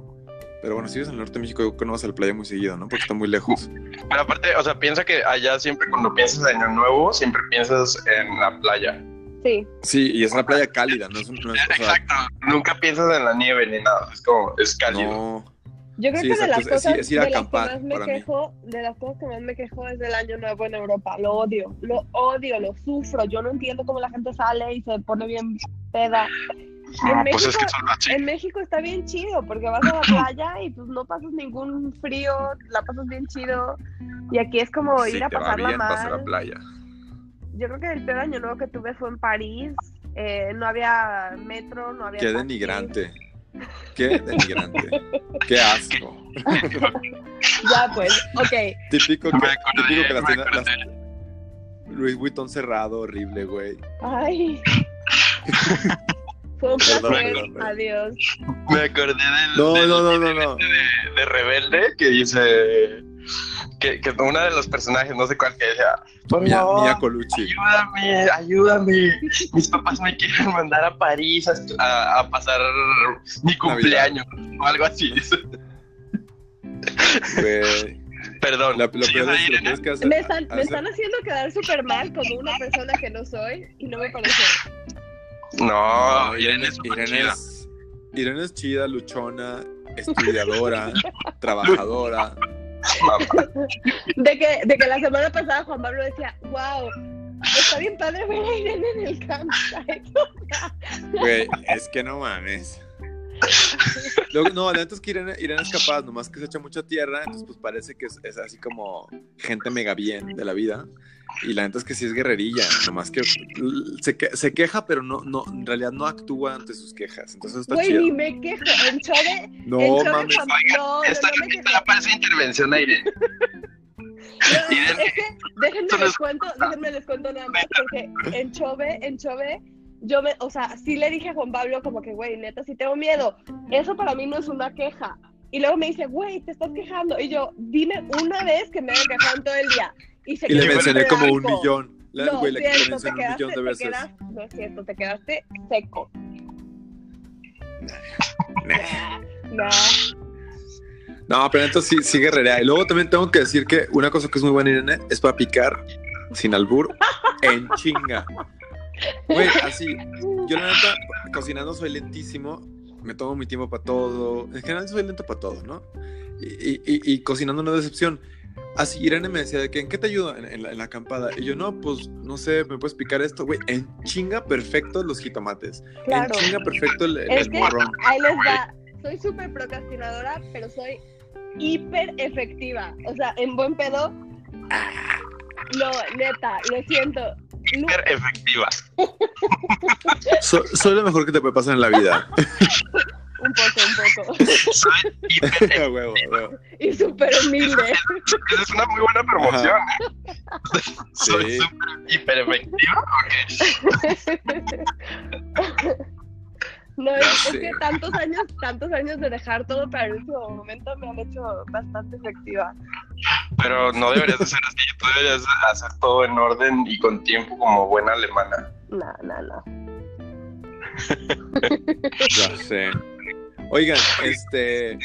Pero bueno, si vives en el norte de México, yo creo que no vas a la playa muy seguido, ¿no? Porque está muy lejos. Pero aparte, o sea, piensa que allá siempre cuando piensas en Año Nuevo, siempre piensas en la playa. Sí, Sí, y es una playa cálida, no es, un- no es- o sea, Exacto. Nunca piensas en la nieve ni nada. Es como, es cálido. no. Yo creo Sí, que de las exacto, es- cosas es ir a de las que más me mí. quejo, de las cosas que más me quejo es del año nuevo en Europa. Lo odio, lo odio, lo sufro. Yo no entiendo cómo la gente sale y se pone bien peda. No, en, pues es México, que son así. en México está bien chido porque vas a la playa y pues no pasas ningún frío, la pasas bien chido. Y aquí es como Sí, ir a pasarla bien, a la mal. playa. Yo creo que el peor año nuevo que tuve fue en París. Eh, no había metro, no había Qué taxi. denigrante. Qué denigrante. Qué asco. Ya pues, ok. Típico que, típico que las tiendas. Louis Vuitton cerrado, horrible, güey. Ay. Fue un placer. perdón, perdón. Adiós. Me acordé del, No, del- no, no, no, no. de, de Rebelde que dice que, que uno de los personajes, no sé cuál, que decía, por Mia, favor, Mia Colucci. ayúdame, ayúdame. Mis papás me quieren mandar a París a, a- a pasar mi cumpleaños o algo así. Perdón. La- Lo que hace- Me están, me hace- están haciendo quedar súper mal como una persona que no soy y no me parece. No, Irene es Irene chida. es, Irene es chida, luchona, estudiadora, trabajadora. De que, de que la semana pasada Juan Pablo decía, wow, está bien padre ver a Irene en el campsite. Güey, es que no mames. Luego, no, la neta es que Irene, Irene es capaz, nomás que se echa mucha tierra, entonces pues parece que es, es así como gente mega bien de la vida. Y la neta es que sí es guerrerilla, nomás que se, que- se queja, pero no, no, en realidad no actúa ante sus quejas. Entonces está Güey, chido. ni me quejo. En Chove, No en mames. No, no, Esta no no la parece intervención a Irene. No, Irene, es que déjenme les es- cuento, déjenme les cuento nada más, porque en Chove, en Chove, yo me, o sea, sí le dije a Juan Pablo como que, güey, neta, sí tengo miedo. Eso para mí no es una queja. Y luego me dice, güey, te estás quejando. Y yo, dime una vez que me haya quejado en todo el día. Y, se Y le mencioné como un millón. La- No, güey, cierto, te un millón de veces. quedaste, no es cierto, te quedaste seco. Nah. No, pero entonces sí, sí guerrerea. Y luego también tengo que decir que una cosa que es muy buena, Irene, es para picar sin albur en chinga. Güey, así, yo la neta, cocinando soy lentísimo, me tomo mi tiempo para todo. En general soy lento para todo, ¿no? Y, y- y- cocinando no es decepción. Así, Irene me decía de que, ¿en qué te ayudo en, en la, en la acampada? Y yo, no, pues, no sé, ¿me puedes picar esto? Güey, en chinga perfecto los jitomates. Claro. En chinga perfecto el, el- Es el que morrón. ahí les va. Soy súper procrastinadora, pero soy hiper efectiva. O sea, en buen pedo. No, neta, lo siento. Hiper efectiva. So- soy lo mejor que te puede pasar en la vida. Un poco, un poco. Soy hiper- huevo, huevo. Y súper humilde. Esa es una muy buena promoción. ¿eh? Soy Sí. súper hiper efectivo. No, es, es que tantos años, tantos años de dejar todo para el último momento me han hecho bastante efectiva. Pero no deberías de ser así. Tú deberías de hacer todo en orden y con tiempo como buena alemana. No, no, no. Ya sé. Oigan, este.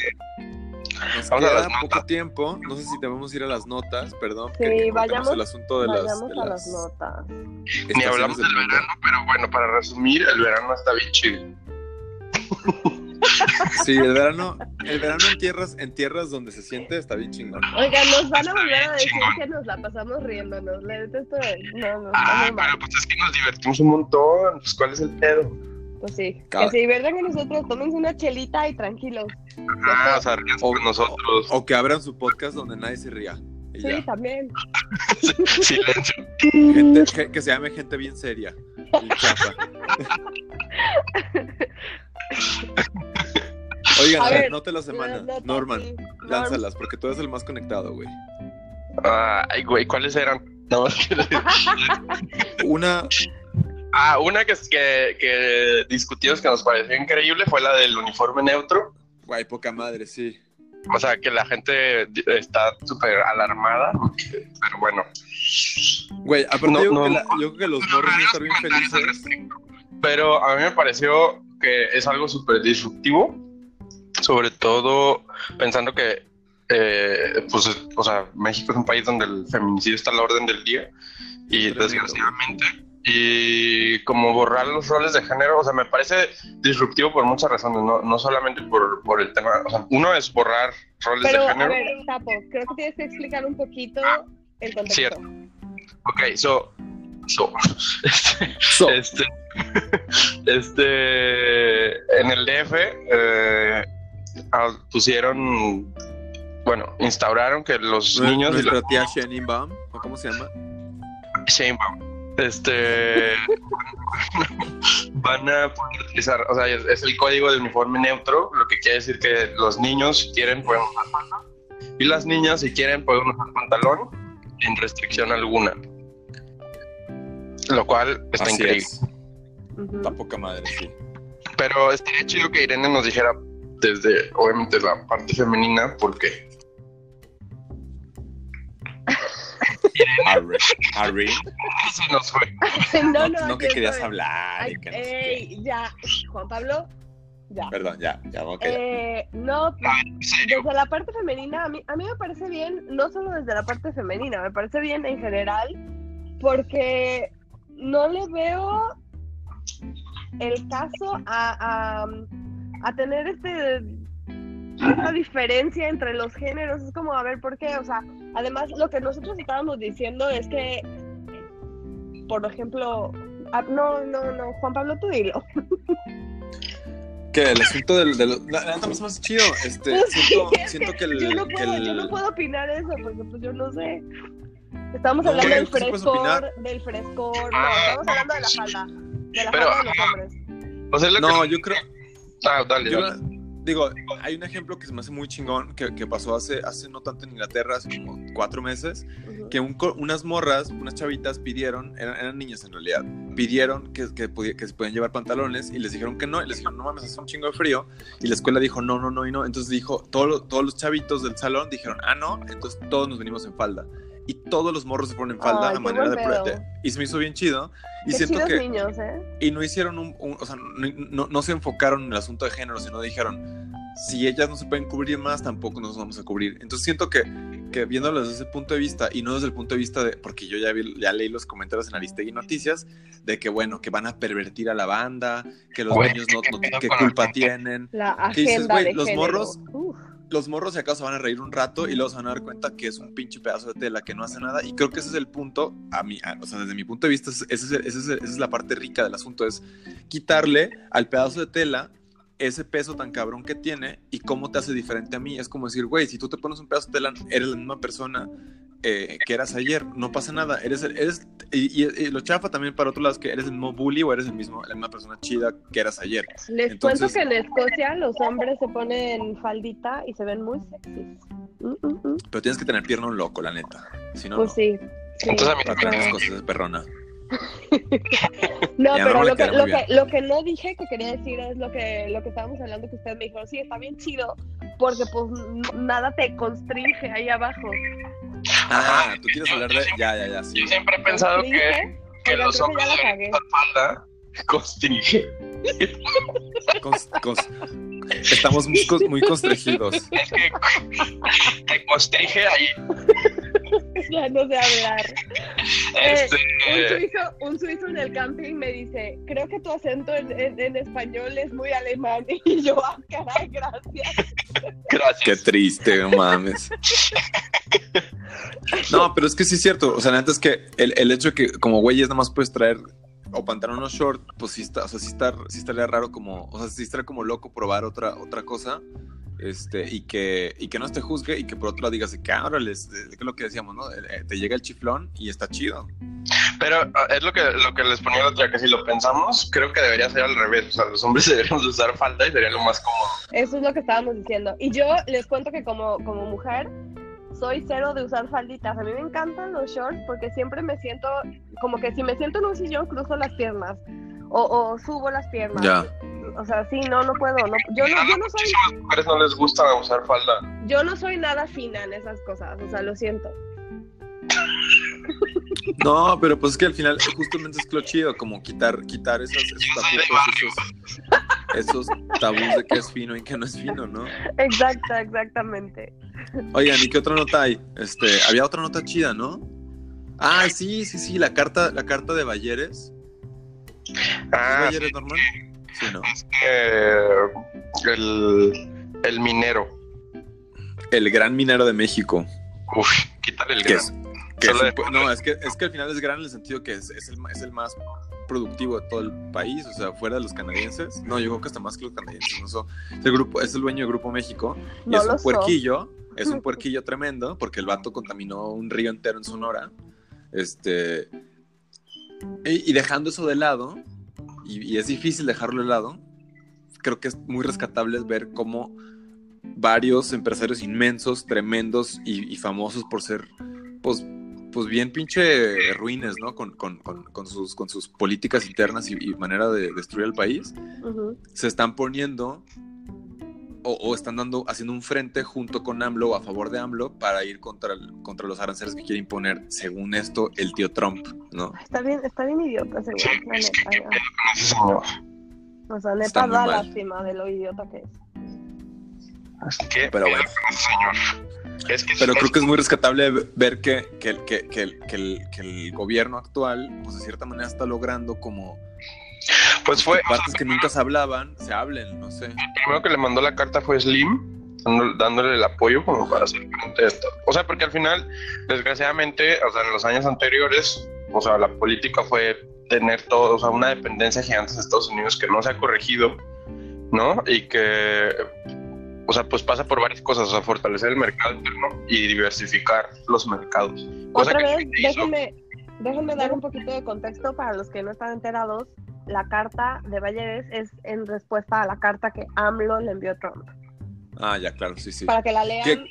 Nos Vamos a queda las poco tiempo. No sé si debemos ir a las notas, perdón. Sí, vayamos- el asunto de las, Vayamos de a las las notas. Ni hablamos del verano, pero bueno, para resumir, el verano está bien chido. Sí, el verano, el verano en tierras, en tierras donde se siente está bien chingón. Oigan, nos van a volver a decir chingón. que nos la pasamos riéndonos. La neta, esto no, no, Ah, mal. pero pues es que nos divertimos un montón. Pues, ¿cuál es el pedo? Pues sí, Cada- que se diviertan con nosotros, tómense una chelita y tranquilos. Ah, o sea, O- con nosotros. O que abran su podcast donde nadie se ría. Sí, ya. también. Silencio. Gente, que, que se llame gente bien seria. y chapa. Oigan, ver, ver, nota de la semana. Norman, sí. Lánzalas, porque tú eres el más conectado, güey. Ay, güey, ¿cuáles eran? No, Una, ah, una que, que, que discutimos que nos pareció increíble fue la del uniforme neutro. guay, poca madre, sí. O sea, que la gente está súper alarmada. Pero bueno. Güey, aparte No, yo, no. creo que la- yo creo que los morros van a estar bien felices. Pero a mí me pareció que es algo súper disruptivo. Sobre todo pensando que, eh, pues, es- o sea, México es un país donde el feminicidio está a la orden del día. Y desgraciadamente. Y como borrar los roles de género, o sea, me parece disruptivo por muchas razones, no, no solamente por, por el tema. O sea, uno es borrar roles Pero, de a género. ver, Tapo, creo que tienes que explicar un poquito el contexto. Cierto. Ok, so. So. Este. So. Este. este, en el DF eh, pusieron. Bueno, instauraron que los niños y Nuestra los tía Sheinbaum, ¿o cómo se llama? Sheinbaum, este van a poder utilizar, o sea, es, el código de uniforme neutro, lo que quiere decir que los niños si quieren pueden usar falda y las niñas si quieren pueden usar pantalón sin restricción alguna. Lo cual está Así increíble. es. Está poca madre, sí. Pero estaría chido que Irene nos dijera desde, obviamente, la parte femenina, porque Arre, arre. se nos fue. no, No, no, no que querías estoy. hablar. Ay, y que no sé qué. ey, ya, Juan Pablo, ya. Perdón, ya, ya, ok. Eh, no, serio. desde la parte femenina, a mí, a mí me parece bien, no solo desde la parte femenina, me parece bien en general, porque no le veo el caso a, a, a tener este esta diferencia entre los géneros. Es como, a ver, ¿por qué? O sea, además, lo que nosotros estábamos diciendo es que, por ejemplo, ah, no, no, no, Juan Pablo, tú dilo. Que el asunto del. del la, la neta más más chido. Este, siento, siento que el. yo, no que puedo, el- yo no puedo opinar eso porque pues yo no sé. Estamos No, hablando del frescor, del frescor, no, Ah, estamos hablando de la falda, de la Pero, falda de los hombres. O sea, lo No, que- yo creo. Ah, dale, Yo dale. digo, hay un ejemplo que se me hace muy chingón que, que pasó hace, hace no tanto en Inglaterra, hace como cuatro meses, Ujú. que un unas morras, unas chavitas pidieron, eran, eran niñas en realidad, pidieron que, que, que se pueden llevar pantalones y les dijeron que no, y les dijeron, no mames, hace un chingo de frío, y la escuela dijo, no, no, no, y no, entonces dijo, todo todos los chavitos del salón dijeron, ah, no, entonces todos nos venimos en falda. Y todos los morros se fueron en falda Ay, a manera de, de- Y se me hizo bien chido. Y Qué siento que niños, ¿eh? y no hicieron un, un- o sea, no, no- no se enfocaron en el asunto de género, sino dijeron, si ellas no se pueden cubrir más, tampoco nos vamos a cubrir. Entonces siento que, que viéndolo desde ese punto de vista, y no desde el punto de vista de, porque yo ya, vi, ya leí los comentarios en Aristegui Noticias, de que bueno, que van a pervertir a la banda, que los Güey, niños no, no- ¿qué culpa tienen. La ¿Qué dices, agenda güey? de Los género. morros- Uf. Los morros si acaso van a reír un rato y luego se van a dar cuenta que es un pinche pedazo de tela que no hace nada. Y creo que ese es el punto, a mí, o sea, desde mi punto de vista, es, es- esa es la parte rica del asunto, es quitarle al pedazo de tela ese peso tan cabrón que tiene y cómo te hace diferente a mí. Es como decir, güey, si tú te pones un pedazo de tela, eres la misma persona eh, que eras ayer, no pasa nada. Eres, eres, Y, y- y lo chafa también para otro lado es que eres el mismo bully o eres el mismo, la misma persona chida que eras ayer. Les Entonces- cuento que en Escocia los hombres se ponen faldita y se ven muy sexys. Mm, mm, mm. Pero tienes que tener pierna un loco, la neta. Si no, Pues no. sí. sí, Entonces a mí Para tener claro. esas cosas de perrona. No, Ya, pero lo que, lo, que, lo que no dije que quería decir es lo que, lo que estábamos hablando que usted me dijo, sí, está bien chido, porque pues nada te constringe ahí abajo. Ah, tú quieres hablar de. Ya, ya, ya, sí. Yo siempre he pensado que, que los hombres la cagué. usar falda constringe. Cons- cons- estamos muy, muy constregidos. Es que te constringe ahí. Ya no sé hablar. Eh, Este, un, suizo, un suizo en el camping me dice, creo que tu acento en, en- en español es muy alemán. Y yo, ah, caray, gracias. Qué gracias. triste, no mames. No, pero es que sí es cierto. O sea, la neta es que el, el hecho de que como güeyes nada más puedes traer o pantalones short, pues sí está, o sea, sí está, sí estaría raro como, o sea, sí estaría como loco probar otra, otra cosa. Este, y que, y que no te juzgue y que por otro lado digas, que eh, que es lo que decíamos, ¿no? Eh, Te llega el chiflón y está chido. Pero ah, es lo que, lo que les ponía la otra, que si lo pensamos, creo que debería ser al revés. O sea, los hombres deberíamos usar falda y sería lo más cómodo. Eso es lo que estábamos diciendo. Y yo les cuento que como, como mujer soy cero de usar falditas. A mí me encantan los shorts porque siempre me siento como que si me siento en un sillón cruzo las piernas o, o subo las piernas. Ya. O sea, sí, no, no puedo. No, yo, no, yo, no soy, Muchísimas mujeres no les gusta usar falda. yo no soy nada fina en esas cosas. O sea, lo siento. No, pero pues es que al final justamente es lo chido, como quitar, quitar esos, esos taputos, esos, esos tabús de que es fino y que no es fino, ¿no? Exacto, exactamente. Oigan, ¿y qué otra nota hay? Este, había otra nota chida, ¿no? Ah, sí, sí, sí, la carta, la carta de Balleres. ¿Es Ah, Balleres normal? Sí, ¿no? eh, el, el minero. El gran minero de México. Uf, quítale el gran. es, que es no, es que, es que al final es gran en el sentido que es, es el, es el más productivo de todo el país, o sea, fuera de los canadienses. No, yo creo que hasta más que los canadienses. ¿no? So, es, el grupo, es el dueño del Grupo México y es un so. puerquillo, es un puerquillo tremendo porque el vato contaminó un río entero en Sonora. Este, y, y dejando eso de lado, y, y es difícil dejarlo de lado, creo que es muy rescatable ver cómo varios empresarios inmensos, tremendos y, y famosos por ser, pues, pues bien pinche ruines, ¿no? Con, con- con- con sus, con sus políticas internas y, y manera de destruir el país, se están poniendo o, o están dando, haciendo un frente junto con AMLO o a favor de AMLO para ir contra, el- contra los aranceles que quiere imponer, según esto, el tío Trump, ¿no? Está bien, está bien idiota ya. Ese señor. O sea, neta da lástima de lo idiota que es. Es que, Pero bueno. señor. Es que Pero creo que es muy rescatable ver que, que, el- que, que el, que el- gobierno actual, pues de cierta manera está logrando como Pues fue, partes que nunca se hablaban, se hablen, no sé. el primero que le mandó la carta fue Slim, dándole el apoyo como para hacer frente a esto. O sea, porque al final, desgraciadamente, o sea, en los años anteriores, o sea, la política fue tener todo, o sea, una dependencia gigante de Estados Unidos que no se ha corregido, ¿no? Y que, o sea, pues pasa por varias cosas, o sea, fortalecer el mercado interno y diversificar los mercados. Cosa Otra que vez, déjenme, déjenme dar un poquito de contexto para los que no están enterados. La carta de Balleres es en respuesta a la carta que AMLO le envió a Trump. Ah, ya, claro, sí, sí. Para que la lean. Que-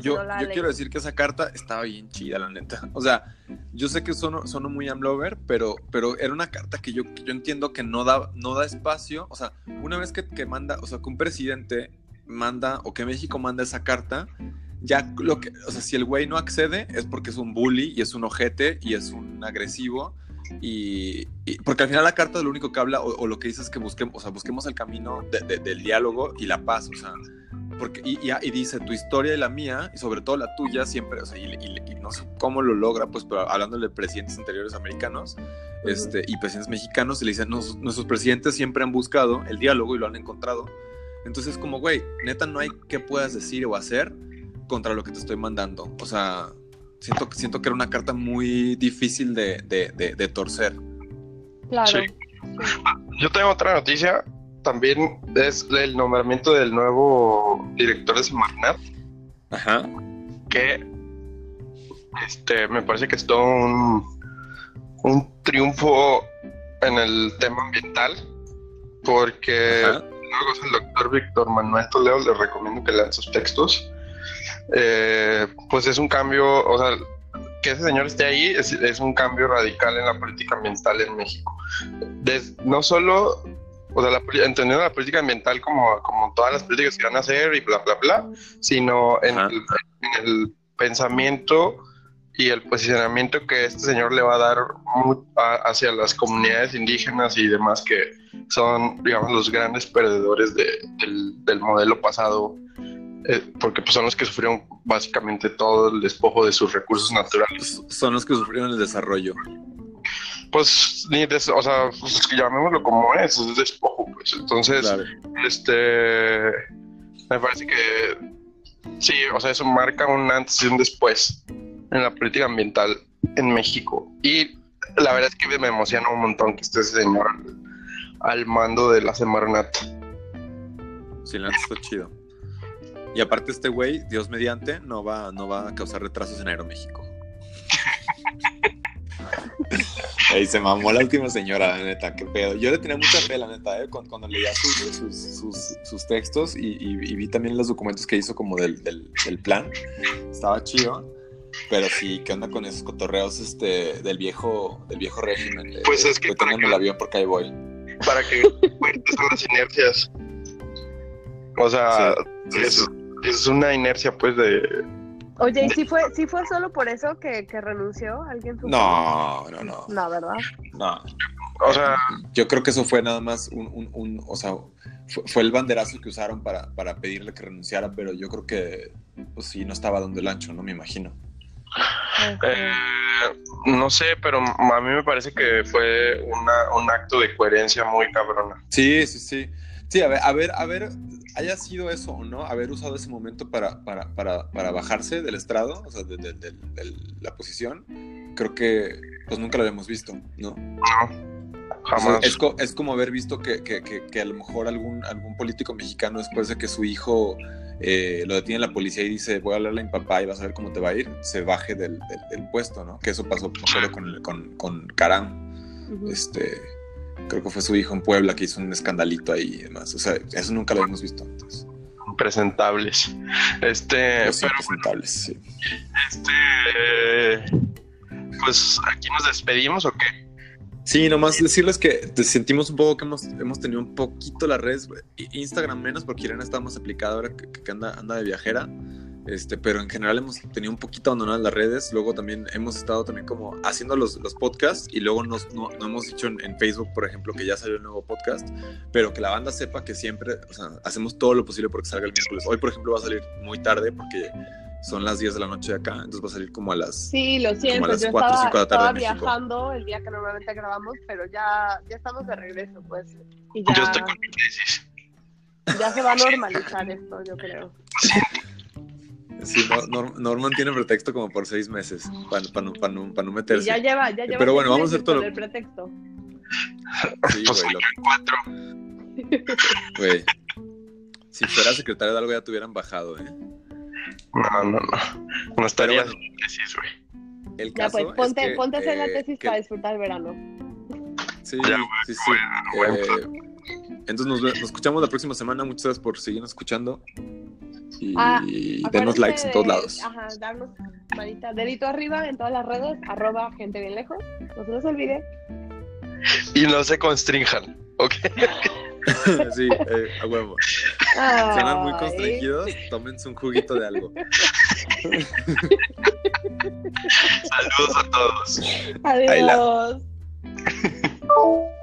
yo, no la yo quiero decir que esa carta estaba bien chida, la neta. O sea, yo sé que sono, sono muy amlover, pero, pero era una carta que yo, yo entiendo que no da, no da espacio. O sea, una vez que, que manda, o sea, que un presidente manda o que México manda esa carta, ya lo que, o sea, si el güey no accede es porque es un bully y es un ojete y es un agresivo. Y, y- porque al final la carta lo único que habla o, o lo que dice es que busquemos, o sea, busquemos el camino de- de- del diálogo y la paz, o sea, porque y, y- y dice tu historia y la mía y sobre todo la tuya siempre, o sea, y, no sé cómo lo logra, pues, pero hablándole de presidentes anteriores americanos este, y presidentes mexicanos, y le dicen, "Nos- nuestros presidentes siempre han buscado el diálogo y lo han encontrado. Entonces, como, güey, neta, no hay que puedas decir o hacer contra lo que te estoy mandando. O sea, siento, que- siento que era una carta muy difícil de, de- de- de torcer. Claro. Sí. Yo tengo otra noticia. También es el nombramiento del nuevo director de Semarnat, Ajá. que este, me parece que es todo un, un triunfo en el tema ambiental, porque Ajá. El doctor Víctor Manuel Toledo, les recomiendo que lean sus textos. Eh, pues es un cambio, o sea, que ese señor esté ahí es, es un cambio radical en la política ambiental en México. Des- no solo, o sea, la entendiendo la política ambiental como, como todas las políticas que van a hacer y bla, bla, bla, sino en Ajá. el, en el pensamiento y el posicionamiento que este señor le va a dar hacia las comunidades indígenas y demás que son, digamos, los grandes perdedores de- del, del modelo pasado, eh, porque pues, son los que sufrieron básicamente todo el despojo de sus recursos naturales. Son los que sufrieron el desarrollo. Pues, ni des- o sea, pues, llamémoslo como es, es despojo, pues. Entonces, Claro. este, me parece que sí, o sea, eso marca un antes y un después en la política ambiental en México. Y la verdad es que me emociona un montón que esté ese señor al, mando de la Semarnat. Sí, la está chido. Y aparte este güey, Dios mediante, no va, no va a causar retrasos en Aeroméxico. Ey, se mamó la última señora, la neta, qué pedo. Yo le tenía mucha fe, la neta, ¿eh? cuando, cuando leía sus, sus, sus, sus textos y, y- y vi también los documentos que hizo como del, del, del plan. Estaba chido. Pero sí, ¿qué onda con esos cotorreos este, del viejo, del viejo régimen? De- Pues es que "Voy para que- el avión porque ahí voy. Para que fuertes son las inercias. O sea, Sí, sí, es, sí. es una inercia, pues, de. Oye, ¿y si fue, si fue solo por eso que, que renunció? ¿Alguien supo? No, no, no. No, ¿verdad? No. O sea, Yo creo que eso fue nada más un, un- un- o sea, fue, fue el banderazo que usaron para, para pedirle que renunciara, pero yo creo que, pues sí, no estaba dando el ancho, ¿no? Me imagino. Eh, no sé, pero a mí me parece que fue una- un acto de coherencia muy cabrona. Sí, sí, sí. Sí, a ver, a ver, a ver, haya sido eso o no, haber usado ese momento para, para, para, para bajarse del estrado, o sea, de, de- de- de la posición, creo que pues nunca lo habíamos visto, ¿no? No, O sea, jamás. es, co- es como haber visto que, que- que- que a lo mejor algún, algún político mexicano después de que su hijo eh, lo detiene la policía y dice voy a hablarle a mi papá y vas a ver cómo te va a ir, se baje del, del- del puesto, ¿no? Que eso pasó con, el- con, con Caram, Ujú. este, creo que fue su hijo en Puebla que hizo un escandalito ahí y demás, o sea, eso nunca lo habíamos visto antes. Presentables. Este, Los pero impresentables, sí. este. Pues aquí nos despedimos o qué? Sí, nomás decirles que te sentimos un poco que hemos, hemos tenido un poquito las redes, Instagram menos, porque Irene está más aplicada ahora que, que anda, anda de viajera, este, pero en general hemos tenido un poquito abandonadas las redes, luego también hemos estado también como haciendo los, los podcasts y luego nos, no, no hemos dicho en, en Facebook, por ejemplo, que ya salió el nuevo podcast, pero que la banda sepa que siempre, o sea, hacemos todo lo posible porque salga el miércoles. Hoy, por ejemplo, va a salir muy tarde porque son las 10 de la noche de acá, entonces va a salir como a las... Sí, lo siento, las yo 4 o estaba, 5 de la tarde estaba viajando el día que normalmente grabamos, pero ya, ya estamos de regreso, pues. Y Yo ya, estoy con mi tesis. ya se va a normalizar esto, yo creo. Sí, no- Nor- Norman tiene pretexto como por seis meses para, para no, para no- para no Y meterse. ya lleva, ya lleva Pero bueno, vamos a hacer todo lo- el pretexto. Sí, Pues güey, lo- cuatro. güey. Si fuera secretario de algo ya te hubieran bajado, ¿eh? No, no, no. No estaría Pero en tesis, güey. El Ya caso pues, ponte, es que, ponte a hacer la eh, tesis que- para disfrutar el verano. Sí, Ya, sí, sí. bueno, Eh, entonces nos, nos escuchamos la próxima semana. Muchas gracias por seguirnos escuchando. Y Ah, denos likes en todos lados. Ajá, darnos manita, dedito arriba en todas las redes, arroba gente bien lejos. No se les olvide. Y no se constrinjan, ¿ok? sí, eh, a huevo. Suenan muy Ay. constreñidos. Tómense un juguito de algo. Saludos a todos. Adiós.